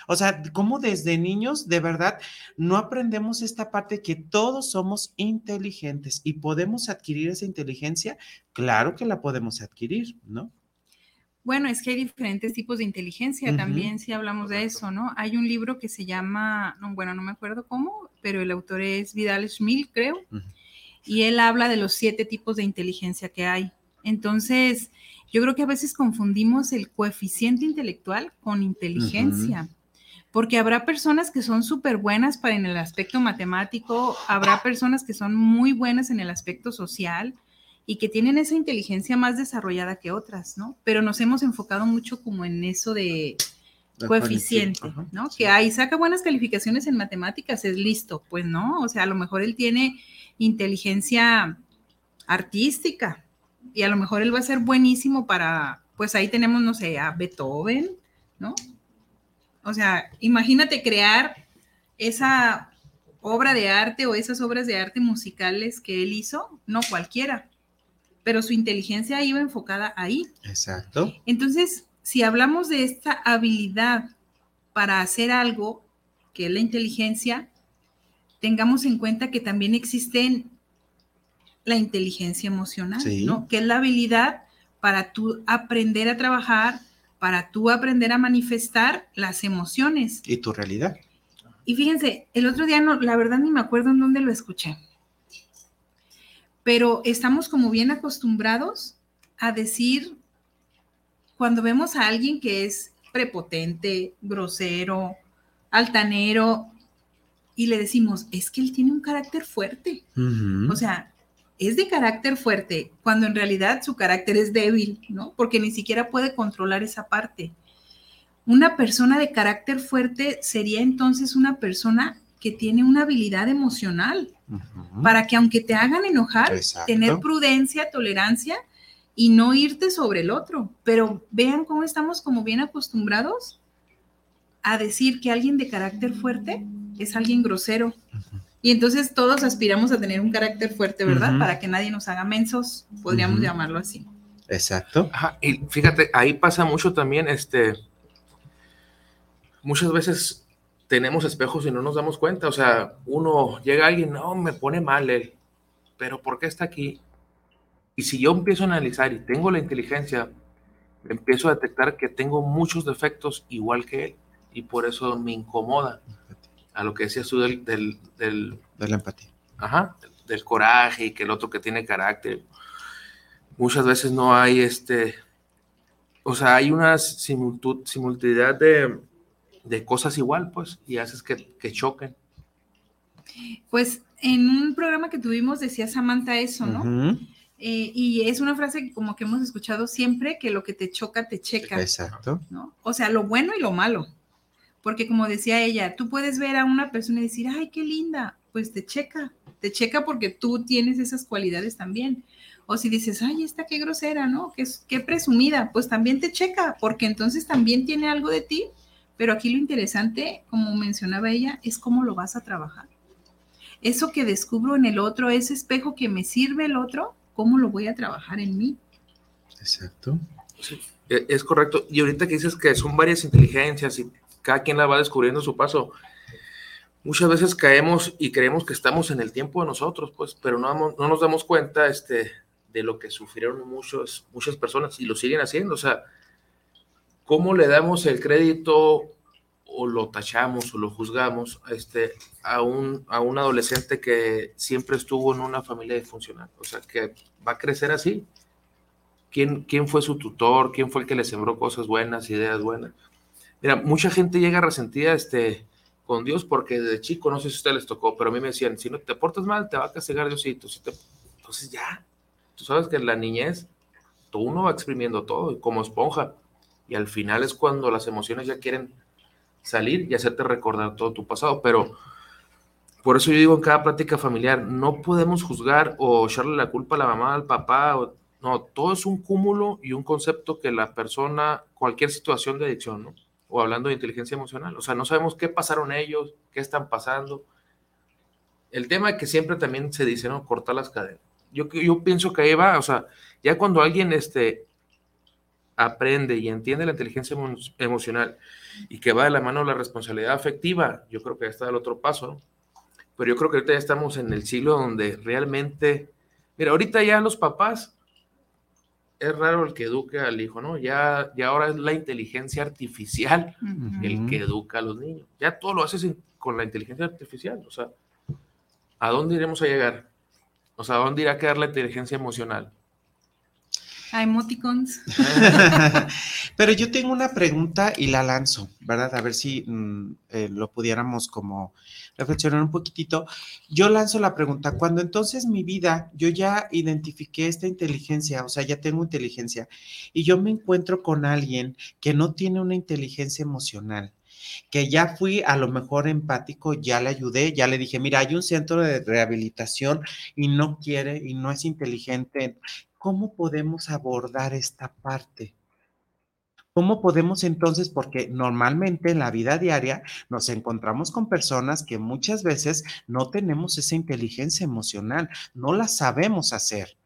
O sea, como desde niños de verdad no aprendemos esta parte que todos somos inteligentes y podemos adquirir esa inteligencia, claro que la podemos adquirir, ¿no? Bueno, es que hay diferentes tipos de inteligencia también, si hablamos de eso, ¿no? Hay un libro que se llama, no, bueno, no me acuerdo cómo, pero el autor es Vidal Schmil, creo, y él habla de los siete tipos de inteligencia que hay. Entonces, yo creo que a veces confundimos el coeficiente intelectual con inteligencia porque habrá personas que son súper buenas para en el aspecto matemático, habrá personas que son muy buenas en el aspecto social y que tienen esa inteligencia más desarrollada que otras, ¿no? Pero nos hemos enfocado mucho como en eso de coeficiente, ¿no? Que ahí saca buenas calificaciones en matemáticas, es listo, pues no, o sea, a lo mejor él tiene inteligencia artística y a lo mejor él va a ser buenísimo para, pues ahí tenemos, no sé, a Beethoven, ¿no? O sea, imagínate crear esa obra de arte o esas obras de arte musicales que él hizo, no cualquiera, pero su inteligencia iba enfocada ahí. Exacto. Entonces, si hablamos de esta habilidad para hacer algo, que es la inteligencia, tengamos en cuenta que también existe la inteligencia emocional, ¿no? Que es la habilidad para tú aprender a trabajar para tú aprender a manifestar las emociones. Y tu realidad. Y fíjense, el otro día, no, la verdad ni me acuerdo en dónde lo escuché, pero estamos como bien acostumbrados a decir, cuando vemos a alguien que es prepotente, grosero, altanero, y le decimos, es que él tiene un carácter fuerte. O sea, es de carácter fuerte, cuando en realidad su carácter es débil, ¿no? Porque ni siquiera puede controlar esa parte. Una persona de carácter fuerte sería entonces una persona que tiene una habilidad emocional para que aunque te hagan enojar, tener prudencia, tolerancia y no irte sobre el otro. Pero vean cómo estamos como bien acostumbrados a decir que alguien de carácter fuerte es alguien grosero, y entonces todos aspiramos a tener un carácter fuerte, ¿verdad? Para que nadie nos haga mensos, podríamos llamarlo así. Exacto. y fíjate, ahí pasa mucho también, este, muchas veces tenemos espejos y no nos damos cuenta, o sea, uno llega a alguien, no, me pone mal él, pero ¿por qué está aquí? Y si yo empiezo a analizar y tengo la inteligencia, empiezo a detectar que tengo muchos defectos igual que él y por eso me incomoda a lo que decías tú del, del, de la empatía. Ajá, del coraje y que el otro que tiene carácter. Muchas veces no hay este, o sea, hay una similitud, simultividad de, de cosas igual, pues, y haces que, que, choquen. Pues en un programa que tuvimos decía Samantha eso, ¿no? Eh, y es una frase que como que hemos escuchado siempre, que lo que te choca, te checa. Exacto. ¿no? O sea, lo bueno y lo malo. Porque como decía ella, tú puedes ver a una persona y decir, ay, qué linda, pues te checa, te checa porque tú tienes esas cualidades también. O si dices, ay, esta qué grosera, ¿no? Qué, qué presumida, pues también te checa, porque entonces también tiene algo de ti. Pero aquí lo interesante, como mencionaba ella, es cómo lo vas a trabajar. Eso que descubro en el otro, ese espejo que me sirve el otro, ¿cómo lo voy a trabajar en mí? Exacto. Sí, e, es correcto. Y ahorita que dices que son varias inteligencias y cada quien la va descubriendo su paso. Muchas veces caemos y creemos que estamos en el tiempo de nosotros, pues, pero no, no nos damos cuenta este, de lo que sufrieron muchos, muchas personas y lo siguen haciendo. O sea, ¿cómo le damos el crédito o lo tachamos o lo juzgamos este, a, un, a un adolescente que siempre estuvo en una familia disfuncional? O sea, que va a crecer así. ¿Quién, ¿Quién fue su tutor? ¿Quién fue el que le sembró cosas buenas, ideas buenas? Mira, mucha gente llega resentida este, con Dios porque de chico, no sé si a ustedes les tocó, pero a mí me decían, si no te portas mal, te va a castigar Diosito. Si te... Entonces ya, tú sabes que en la niñez, tú uno va exprimiendo todo como esponja. Y al final es cuando las emociones ya quieren salir y hacerte recordar todo tu pasado. Pero por eso yo digo en cada plática familiar, no podemos juzgar o echarle la culpa a la mamá, al papá. no, todo es un cúmulo y un concepto que la persona, cualquier situación de adicción, ¿no? O hablando de inteligencia emocional. O sea, no sabemos qué pasaron ellos, qué están pasando. El tema que siempre también se dice, ¿no? Cortar las cadenas. Yo, yo pienso que ahí va, o sea, ya cuando alguien este, aprende y entiende la inteligencia emocional y que va de la mano la responsabilidad afectiva, yo creo que ya está el otro paso, ¿no? Pero yo creo que ahorita ya estamos en el siglo donde realmente, mira, ahorita ya los papás, es raro el que eduque al hijo, ¿no? Ya, ya ahora es la inteligencia artificial el que educa a los niños. Ya todo lo haces con la inteligencia artificial, o sea, ¿a dónde iremos a llegar? O sea, ¿a dónde irá a quedar la inteligencia emocional? A emoticons. Pero yo tengo una pregunta y la lanzo, ¿verdad? A ver si mm, eh, lo pudiéramos como reflexionar un poquitito. Yo lanzo la pregunta, cuando entonces mi vida, yo ya identifiqué esta inteligencia, o sea, ya tengo inteligencia, y yo me encuentro con alguien que no tiene una inteligencia emocional, que ya fui a lo mejor empático, ya le ayudé, ya le dije, mira, hay un centro de rehabilitación y no quiere y no es inteligente, ¿cómo podemos abordar esta parte? ¿Cómo podemos entonces, porque normalmente en la vida diaria nos encontramos con personas que muchas veces no tenemos esa inteligencia emocional, no la sabemos hacer.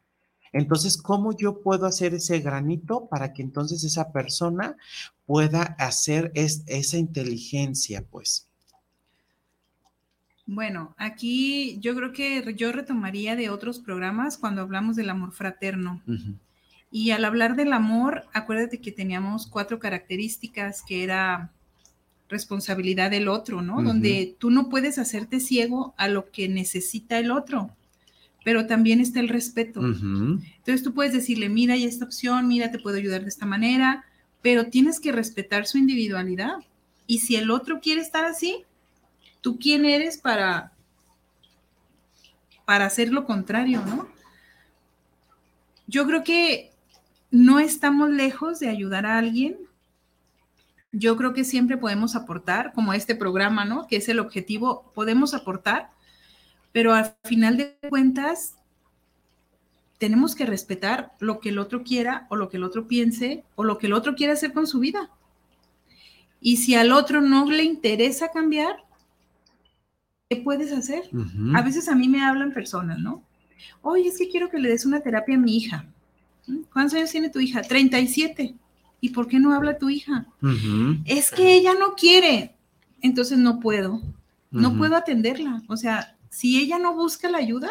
Entonces, ¿cómo yo puedo hacer ese granito para que entonces esa persona pueda hacer esa inteligencia, pues? Bueno, aquí yo creo que yo retomaría de otros programas cuando hablamos del amor fraterno. Y al hablar del amor, acuérdate que teníamos cuatro características que era responsabilidad del otro, ¿no? Donde tú no puedes hacerte ciego a lo que necesita el otro, pero también está el respeto. Entonces tú puedes decirle, mira, hay esta opción, mira, te puedo ayudar de esta manera, pero tienes que respetar su individualidad. Y si el otro quiere estar así, ¿Tú quién eres para, para hacer lo contrario, no? Yo creo que no estamos lejos de ayudar a alguien. Yo creo que siempre podemos aportar, como este programa, ¿no? Que es el objetivo, podemos aportar, pero al final de cuentas tenemos que respetar lo que el otro quiera o lo que el otro piense o lo que el otro quiera hacer con su vida. Y si al otro no le interesa cambiar, ¿qué puedes hacer? A veces a mí me hablan personas, ¿no? Oye, es que quiero que le des una terapia a mi hija. ¿Mm? ¿Cuántos años tiene tu hija? 37. ¿Y por qué no habla tu hija? Es que ella no quiere. Entonces no puedo. No puedo atenderla. O sea, si ella no busca la ayuda,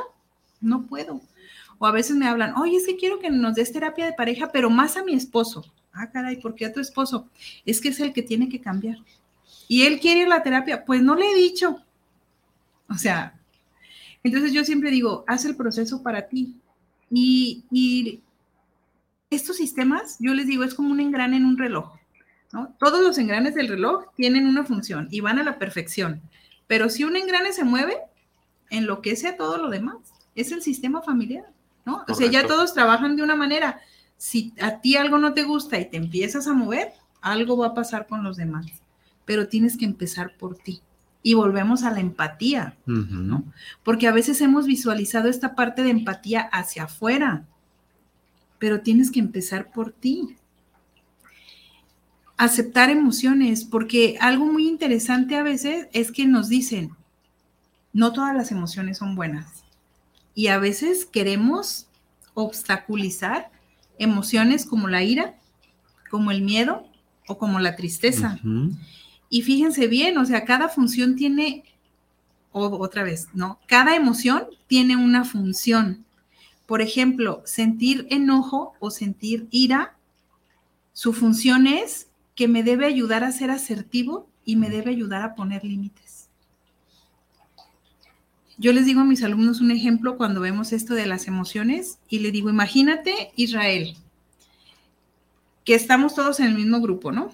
no puedo. O a veces me hablan, oye, es que quiero que nos des terapia de pareja, pero más a mi esposo. Ah, caray, ¿por qué a tu esposo? Es que es el que tiene que cambiar. Y él quiere la terapia. Pues no le he dicho. O sea, entonces yo siempre digo, haz el proceso para ti. Y, estos sistemas, yo les digo, es como un engrane en un reloj. Todos los engranes del reloj tienen una función y van a la perfección. Pero si un engrane se mueve, enloquece a todo lo demás. Es el sistema familiar, ¿no? O sea, ya todos trabajan de una manera. Si a ti algo no te gusta y te empiezas a mover, algo va a pasar con los demás. Pero tienes que empezar por ti y volvemos a la empatía, ¿no? Porque a veces hemos visualizado esta parte de empatía hacia afuera, pero tienes que empezar por ti. Aceptar emociones, porque algo muy interesante a veces es que nos dicen, no todas las emociones son buenas. Y a veces queremos obstaculizar emociones como la ira, como el miedo o como la tristeza. Y fíjense bien, o sea, cada función tiene, otra vez, ¿no? Cada emoción tiene una función. Por ejemplo, sentir enojo o sentir ira, su función es que me debe ayudar a ser asertivo y me debe ayudar a poner límites. Yo les digo a mis alumnos un ejemplo cuando vemos esto de las emociones y le digo, imagínate Israel, que estamos todos en el mismo grupo, ¿no?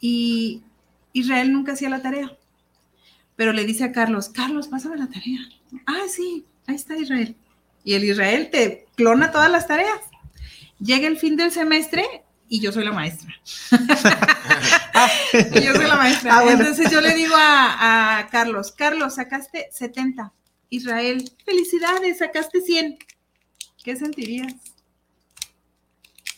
Y Israel nunca hacía la tarea. Pero le dice a Carlos, Carlos, pásame la tarea. Ah, sí, ahí está Israel. Y el Israel te clona todas las tareas. Llega el fin del semestre y yo soy la maestra. y yo soy la maestra. Ah, Entonces yo le digo a, a, Carlos, Carlos, sacaste 70. Israel, felicidades, sacaste 100. ¿Qué sentirías?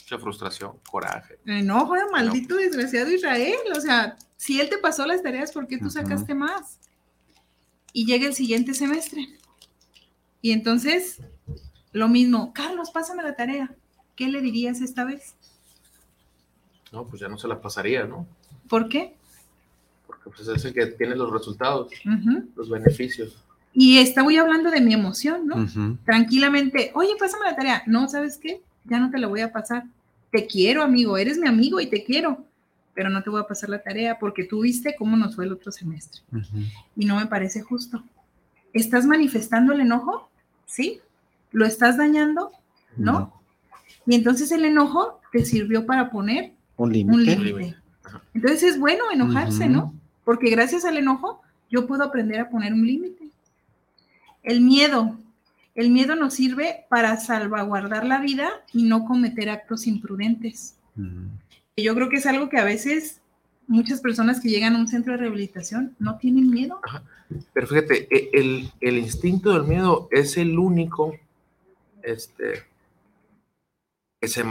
Mucha frustración, coraje. Enojo, maldito desgraciado Israel. O sea, si él te pasó las tareas, ¿por qué tú sacaste más? Y llega el siguiente semestre. Y entonces, lo mismo, Carlos, pásame la tarea. ¿Qué le dirías esta vez? No, pues ya no se la pasaría, ¿no? ¿Por qué? Porque pues es el que tiene los resultados, los beneficios. Y está voy hablando de mi emoción, ¿no? Tranquilamente, oye, pásame la tarea. No, ¿sabes qué? Ya no te la voy a pasar. Te quiero, amigo, eres mi amigo y te quiero, pero no te voy a pasar la tarea porque tú viste cómo nos fue el otro semestre. Y no me parece justo. ¿Estás manifestando el enojo? ¿Sí? ¿Lo estás dañando? ¿No? Y entonces el enojo te sirvió para poner un límite. Entonces es bueno enojarse, ¿no? Porque gracias al enojo yo puedo aprender a poner un límite. El miedo. El miedo nos sirve para salvaguardar la vida y no cometer actos imprudentes. Yo creo que es algo que a veces muchas personas que llegan a un centro de rehabilitación no tienen miedo. Pero fíjate, e, el, el, instinto del miedo es el único este, que, se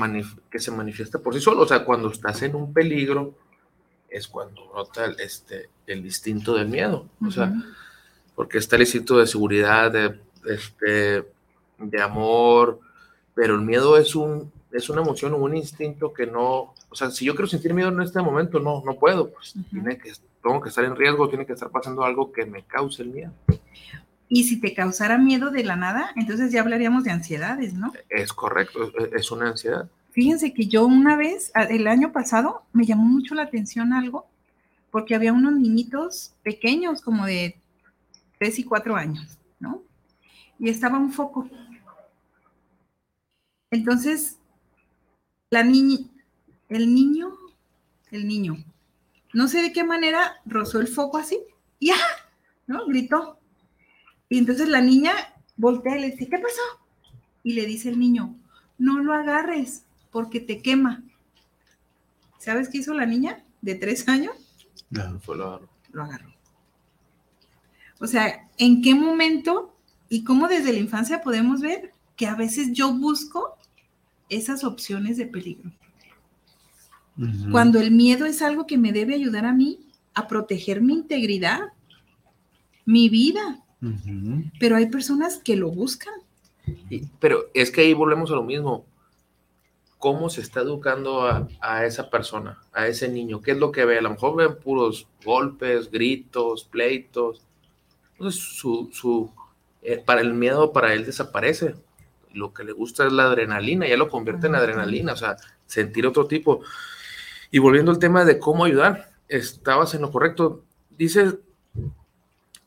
que se manifiesta por sí solo. O sea, cuando estás en un peligro, es cuando nota el, este, el instinto del miedo. O sea, porque está el instinto de seguridad, de, este, de amor, pero el miedo es, un, es una emoción o un instinto que no, o sea, si yo quiero sentir miedo en este momento, no, no puedo, pues tiene que, tengo que estar en riesgo, tiene que estar pasando algo que me cause el miedo. Y si te causara miedo de la nada, entonces ya hablaríamos de ansiedades, ¿no? Es correcto, es una ansiedad. Fíjense que yo una vez, el año pasado, me llamó mucho la atención algo, porque había unos niñitos pequeños, como de tres y cuatro años, ¿no? Y estaba un foco. Entonces, la niña, el niño, el niño, no sé de qué manera rozó el foco así, y ¡ah! ¿no? Gritó. Y entonces la niña voltea y le dice, ¿qué pasó? Y le dice el niño, no lo agarres porque te quema. ¿Sabes qué hizo la niña de tres años? No, fue lo agarró. Lo agarró. O sea, ¿en qué momento y cómo desde la infancia podemos ver que a veces yo busco esas opciones de peligro? Cuando el miedo es algo que me debe ayudar a mí a proteger mi integridad, mi vida. Pero hay personas que lo buscan. pero es que ahí volvemos a lo mismo. ¿Cómo se está educando a, esa persona, a ese niño? ¿Qué es lo que ve? A lo mejor ven puros golpes, gritos, pleitos. Entonces, su, eh, para el miedo para él desaparece. Lo que le gusta es la adrenalina, ya lo convierte en adrenalina, o sea, sentir otro tipo. Y volviendo al tema de cómo ayudar, estabas en lo correcto. Dices,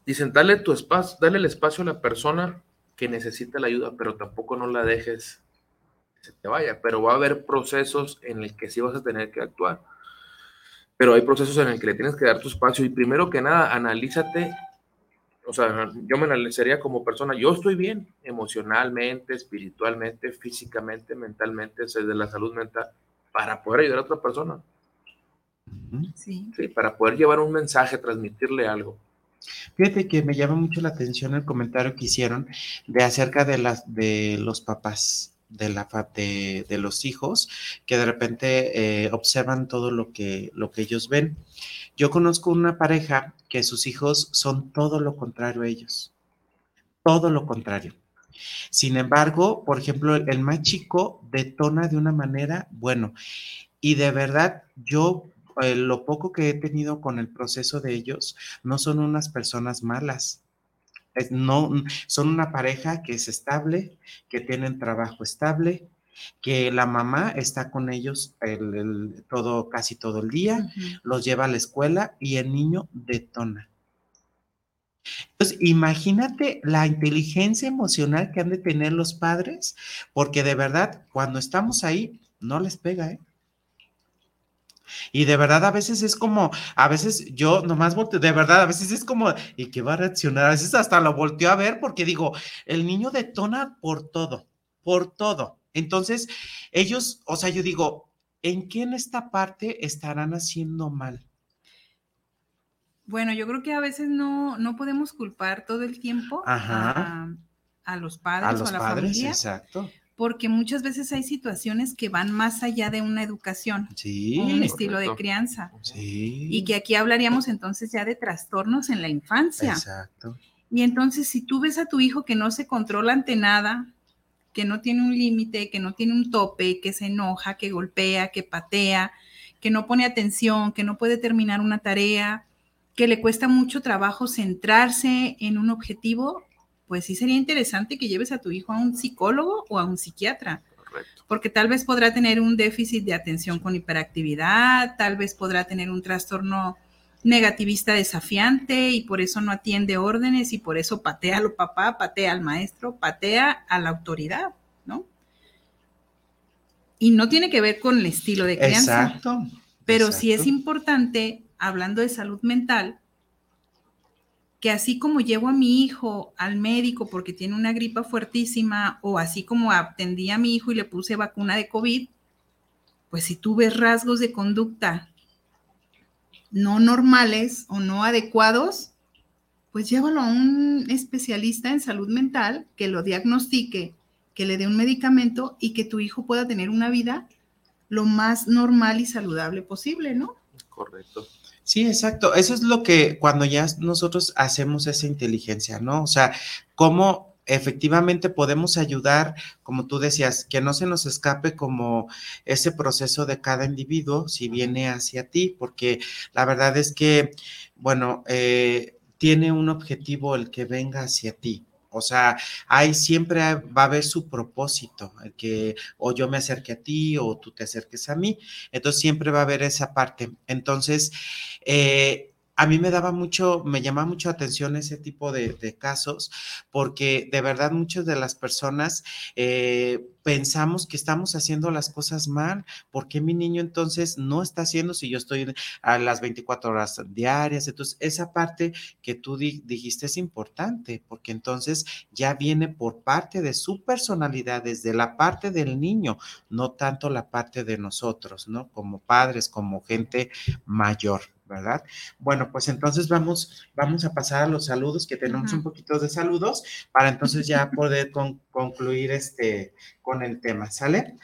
dicen, dale tu espacio, dale el espacio a la persona que necesita la ayuda, pero tampoco no la dejes que se te vaya. Pero va a haber procesos en el que sí vas a tener que actuar. Pero hay procesos en el que le tienes que dar tu espacio. Y primero que nada, analízate o sea, yo me analizaría como persona, yo estoy bien emocionalmente, espiritualmente, físicamente, mentalmente, desde la salud mental, para poder ayudar a otra persona. Sí. sí. Para poder llevar un mensaje, transmitirle algo. Fíjate que me llama mucho la atención el comentario que hicieron de acerca de los papás de los hijos que de repente eh, observan todo lo que lo que ellos ven. Yo conozco una pareja que sus hijos son todo lo contrario a ellos. Todo lo contrario. Sin embargo, por ejemplo, el, más chico detona de una manera, bueno, y de verdad yo eh, lo poco que he tenido con el proceso de ellos, no son unas personas malas. no, son una pareja que es estable, que tienen trabajo estable, que la mamá está con ellos el, todo, casi todo el día, los lleva a la escuela y el niño detona. Entonces, imagínate la inteligencia emocional que han de tener los padres, porque de verdad, cuando estamos ahí, no les pega, ¿eh? Y de verdad a veces es como, a veces yo nomás volteo, de verdad a veces es como, ¿y qué va a reaccionar? A veces hasta lo volteo a ver porque digo, el niño detona por todo, por todo. Entonces, ellos, o sea, yo digo, ¿en qué en esta parte estarán haciendo mal? Bueno, yo creo que a veces no, no podemos culpar todo el tiempo a, los padres o a la padres, familia. Exacto. Porque muchas veces hay situaciones que van más allá de una educación, sí, un estilo de crianza. Sí. Y que aquí hablaríamos entonces ya de trastornos en la infancia. Exacto. Y entonces, si tú ves a tu hijo que no se controla ante nada, que no tiene un límite, que no tiene un tope, que se enoja, que golpea, que patea, que no pone atención, que no puede terminar una tarea, que le cuesta mucho trabajo centrarse en un objetivo, pues sí sería interesante que lleves a tu hijo a un psicólogo o a un psiquiatra. Porque tal vez podrá tener un déficit de atención con hiperactividad, tal vez podrá tener un trastorno negativista desafiante y por eso no atiende órdenes y por eso patea a lo papá, patea al maestro, patea a la autoridad, ¿no? Y no tiene que ver con el estilo de crianza. Exacto. Pero sí es importante, hablando de salud mental, que así como llevo a mi hijo al médico porque tiene una gripa fuertísima o así como atendí a mi hijo y le puse vacuna de COVID, pues si tú ves rasgos de conducta no normales o no adecuados, pues llévalo a un especialista en salud mental que lo diagnostique, que le dé un medicamento y que tu hijo pueda tener una vida lo más normal y saludable posible, ¿no? Correcto. Sí, exacto. Eso es lo que cuando ya nosotros hacemos esa inteligencia, ¿no? O sea, cómo efectivamente podemos ayudar, como tú decías, que no se nos escape como ese proceso de cada individuo si viene hacia ti, porque la verdad es que, bueno, eh, tiene un objetivo el que venga hacia ti. O sea, ahí siempre va a haber su propósito, que o yo me acerque a ti o tú te acerques a mí. Entonces siempre va a haber esa parte. Entonces, eh, a mí me daba mucho, me llamaba mucho atención ese tipo de, casos, porque de verdad muchas de las personas eh, pensamos que estamos haciendo las cosas mal. ¿Por qué mi niño entonces no está haciendo si yo estoy a las 24 horas diarias? Entonces, esa parte que tú dijiste es importante, porque entonces ya viene por parte de su personalidad, desde la parte del niño, no tanto la parte de nosotros, ¿no? Como padres, como gente mayor. ¿Verdad? Bueno, pues entonces vamos, vamos a pasar a los saludos, que tenemos un poquito de saludos, para entonces ya poder concluir este, con el tema, ¿sale?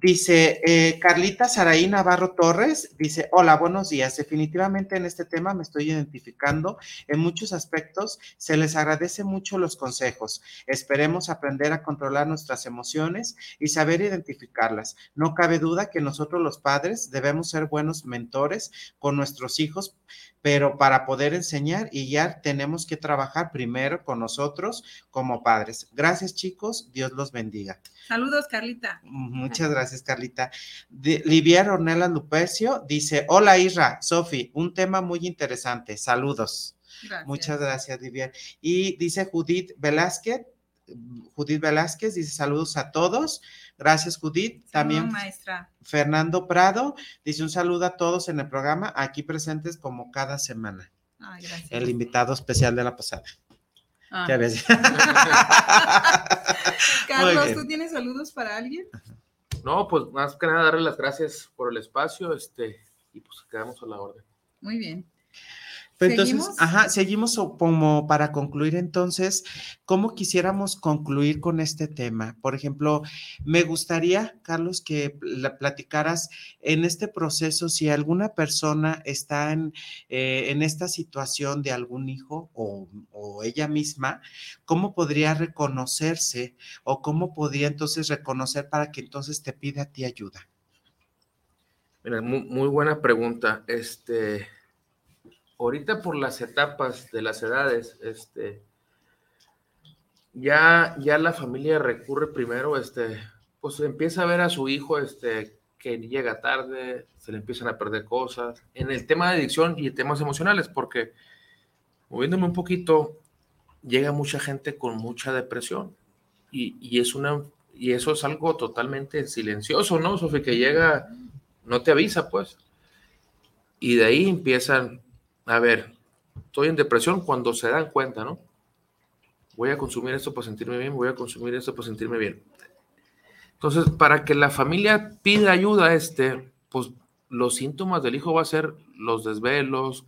Dice eh, Carlita Saraí Navarro Torres, dice, hola, buenos días. Definitivamente en este tema me estoy identificando en muchos aspectos. Se les agradece mucho los consejos. Esperemos aprender a controlar nuestras emociones y saber identificarlas. No cabe duda que nosotros los padres debemos ser buenos mentores con nuestros hijos pero para poder enseñar y guiar tenemos que trabajar primero con nosotros como padres. Gracias chicos, Dios los bendiga. Saludos Carlita. Muchas gracias Carlita. Livier Ornella Lupercio dice, hola Isra, Sofi, un tema muy interesante, saludos. Muchas gracias Livier. Y dice Judith Velázquez, Judith Velázquez dice saludos a todos. Gracias, Judith. También maestra. Fernando Prado dice un saludo a todos en el programa, aquí presentes como cada semana. Ay, gracias. El invitado especial de la pasada. Ah. ves? Carlos, ¿tú tienes saludos para alguien? No, pues más que nada darle las gracias por el espacio, este, y pues quedamos a la orden. Muy bien entonces, ¿Seguimos? ajá, seguimos como para concluir entonces, ¿cómo quisiéramos concluir con este tema? Por ejemplo, me gustaría, Carlos, que platicaras en este proceso si alguna persona está en, eh, en esta situación de algún hijo o, ella misma, ¿cómo podría reconocerse o cómo podría entonces reconocer para que entonces te pida a ti ayuda? Mira, muy, muy buena pregunta. Este ahorita por las etapas de las edades, este, ya, ya la familia recurre primero, este, pues empieza a ver a su hijo, este, que llega tarde, se le empiezan a perder cosas. En el tema de adicción y temas emocionales, porque moviéndome un poquito, llega mucha gente con mucha depresión y, y es una y eso es algo totalmente silencioso, ¿no? Sofía, que llega, no te avisa, pues. Y de ahí empiezan a ver, estoy en depresión cuando se dan cuenta, ¿no? Voy a consumir esto para sentirme bien, voy a consumir esto para sentirme bien. Entonces, para que la familia pida ayuda, este, pues los síntomas del hijo va a ser los desvelos,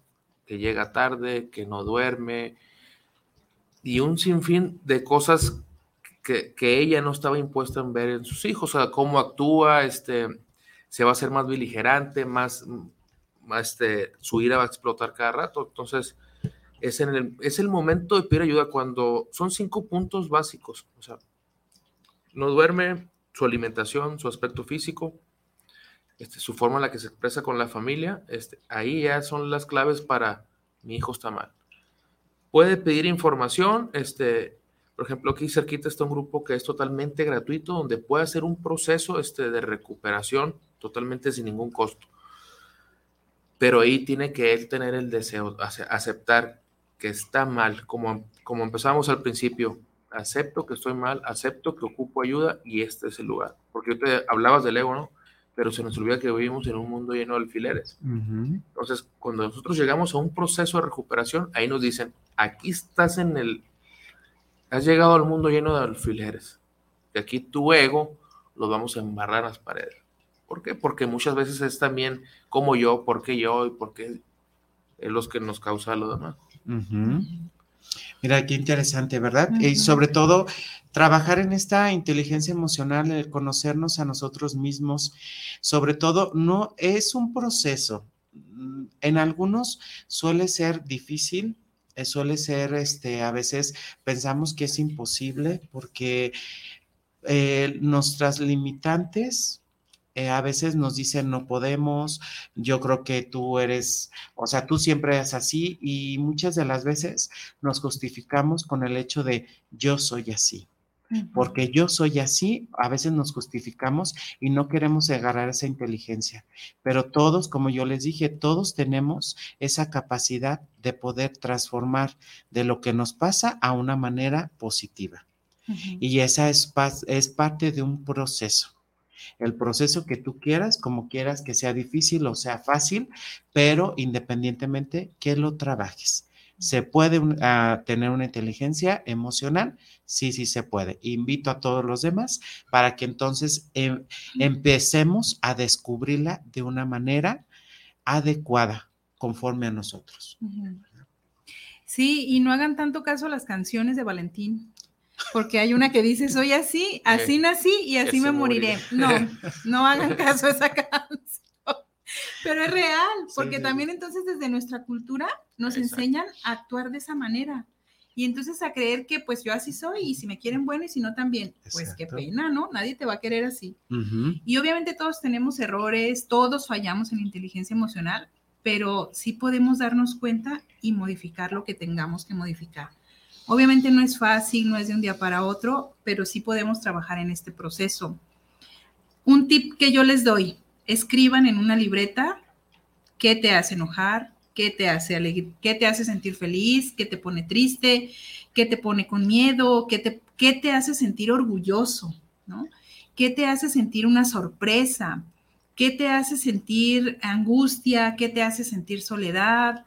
que llega tarde, que no duerme, y un sinfín de cosas que, que, ella no estaba impuesta en ver en sus hijos, o sea, cómo actúa, este, se va a hacer más beligerante, más, este, su ira va a explotar cada rato. Entonces, es, en el, es el momento de pedir ayuda cuando son cinco puntos básicos. O sea, no duerme, su alimentación, su aspecto físico, este, su forma en la que se expresa con la familia, este, ahí ya son las claves para mi hijo está mal. Puede pedir información, este, por ejemplo, aquí cerquita está un grupo que es totalmente gratuito, donde puede hacer un proceso este, de recuperación totalmente sin ningún costo. Pero ahí tiene que él tener el deseo, aceptar que está mal, como, como empezamos al principio. Acepto que estoy mal, acepto que ocupo ayuda y este es el lugar. Porque te hablabas del ego, ¿no? Pero se nos olvida que vivimos en un mundo lleno de alfileres. Entonces, cuando nosotros llegamos a un proceso de recuperación, ahí nos dicen, aquí estás en el Has llegado al mundo lleno de alfileres. Y aquí tu ego lo vamos a embarrar a las paredes. ¿Por qué? Porque muchas veces es también como yo, por qué yo y por qué es los que nos causa lo demás. Mira, qué interesante, ¿verdad? Y sobre todo, trabajar en esta inteligencia emocional, el conocernos a nosotros mismos, sobre todo, no es un proceso. En algunos suele ser difícil, eh, suele ser, este, a veces pensamos que es imposible porque eh, nuestras limitantes eh, a veces nos dicen no podemos, yo creo que tú eres, o sea, tú siempre eres así y muchas de las veces nos justificamos con el hecho de yo soy así porque yo soy así, a veces nos justificamos y no queremos agarrar esa inteligencia, pero todos, como yo les dije, todos tenemos esa capacidad de poder transformar de lo que nos pasa a una manera positiva. Y esa es, es parte de un proceso. El proceso que tú quieras, como quieras que sea difícil o sea fácil, pero independientemente que lo trabajes. ¿Se puede ah, tener una inteligencia emocional? Sí, sí se puede. Invito a todos los demás para que entonces em, empecemos a descubrirla de una manera adecuada, conforme a nosotros. Sí, y no hagan tanto caso a las canciones de Valentín, porque hay una que dice, soy así, así nací y así me moriré. No, no hagan caso a esa canción. Pero es real, porque también entonces desde nuestra cultura nos enseñan a actuar de esa manera. Y entonces a creer que pues yo así soy y si me quieren bueno y si no también, pues qué pena, ¿no? Nadie te va a querer así. Y obviamente todos tenemos errores, todos fallamos en inteligencia emocional, pero sí podemos darnos cuenta y modificar lo que tengamos que modificar. Obviamente no es fácil, no es de un día para otro, pero sí podemos trabajar en este proceso. Un tip que yo les doy, escriban en una libreta qué te hace enojar, qué te hace qué te hace sentir feliz, qué te pone triste, qué te pone con miedo, qué te, qué te hace sentir orgulloso, ¿no? ¿Qué te hace sentir una sorpresa? ¿Qué te hace sentir angustia? ¿Qué te hace sentir soledad?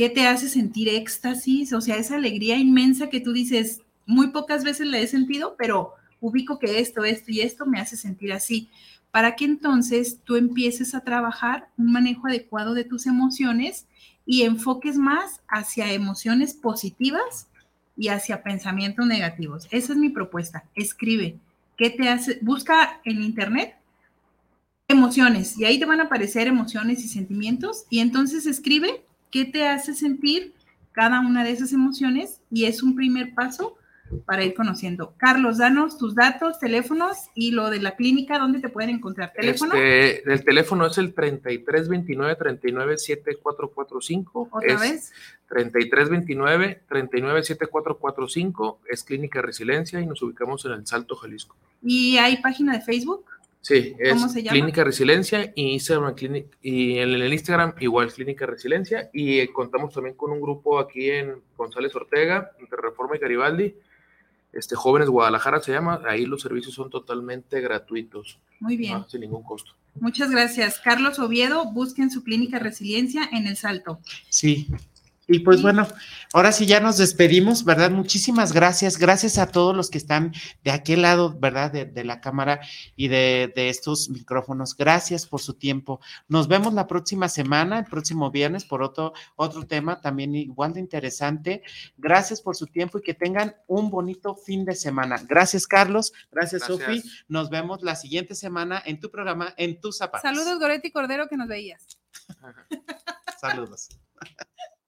¿Qué te hace sentir éxtasis? O sea, esa alegría inmensa que tú dices, muy pocas veces la he sentido, pero ubico que esto, esto y esto me hace sentir así para que entonces tú empieces a trabajar un manejo adecuado de tus emociones y enfoques más hacia emociones positivas y hacia pensamientos negativos. Esa es mi propuesta. Escribe. ¿Qué te hace? Busca en internet emociones y ahí te van a aparecer emociones y sentimientos y entonces escribe qué te hace sentir cada una de esas emociones y es un primer paso para ir conociendo. Carlos, danos tus datos, teléfonos y lo de la clínica, ¿dónde te pueden encontrar? ¿Teléfono? Este, el teléfono es el 3329 397445. ¿Otra vez? 3329 397445. Es Clínica Resiliencia y nos ubicamos en el Salto, Jalisco. ¿Y hay página de Facebook? Sí, es Clínica Resiliencia y, Instagram, y en el Instagram igual Clínica Resiliencia y contamos también con un grupo aquí en González Ortega, entre Reforma y Garibaldi, este, Jóvenes Guadalajara se llama, ahí los servicios son totalmente gratuitos. Muy bien. sin ningún costo. Muchas gracias. Carlos Oviedo, busquen su clínica Resiliencia en El Salto. Sí, y pues bueno, ahora sí ya nos despedimos, ¿verdad? Muchísimas gracias. Gracias a todos los que están de aquel lado, ¿verdad? De, la cámara y de, estos micrófonos. Gracias por su tiempo. Nos vemos la próxima semana, el próximo viernes, por otro, otro tema también igual de interesante. Gracias por su tiempo y que tengan un bonito fin de semana. Gracias, Carlos. Gracias, Sofi. Nos vemos la siguiente semana en tu programa, en tus zapatos. Saludos, Goretti Cordero, que nos veías. Saludos.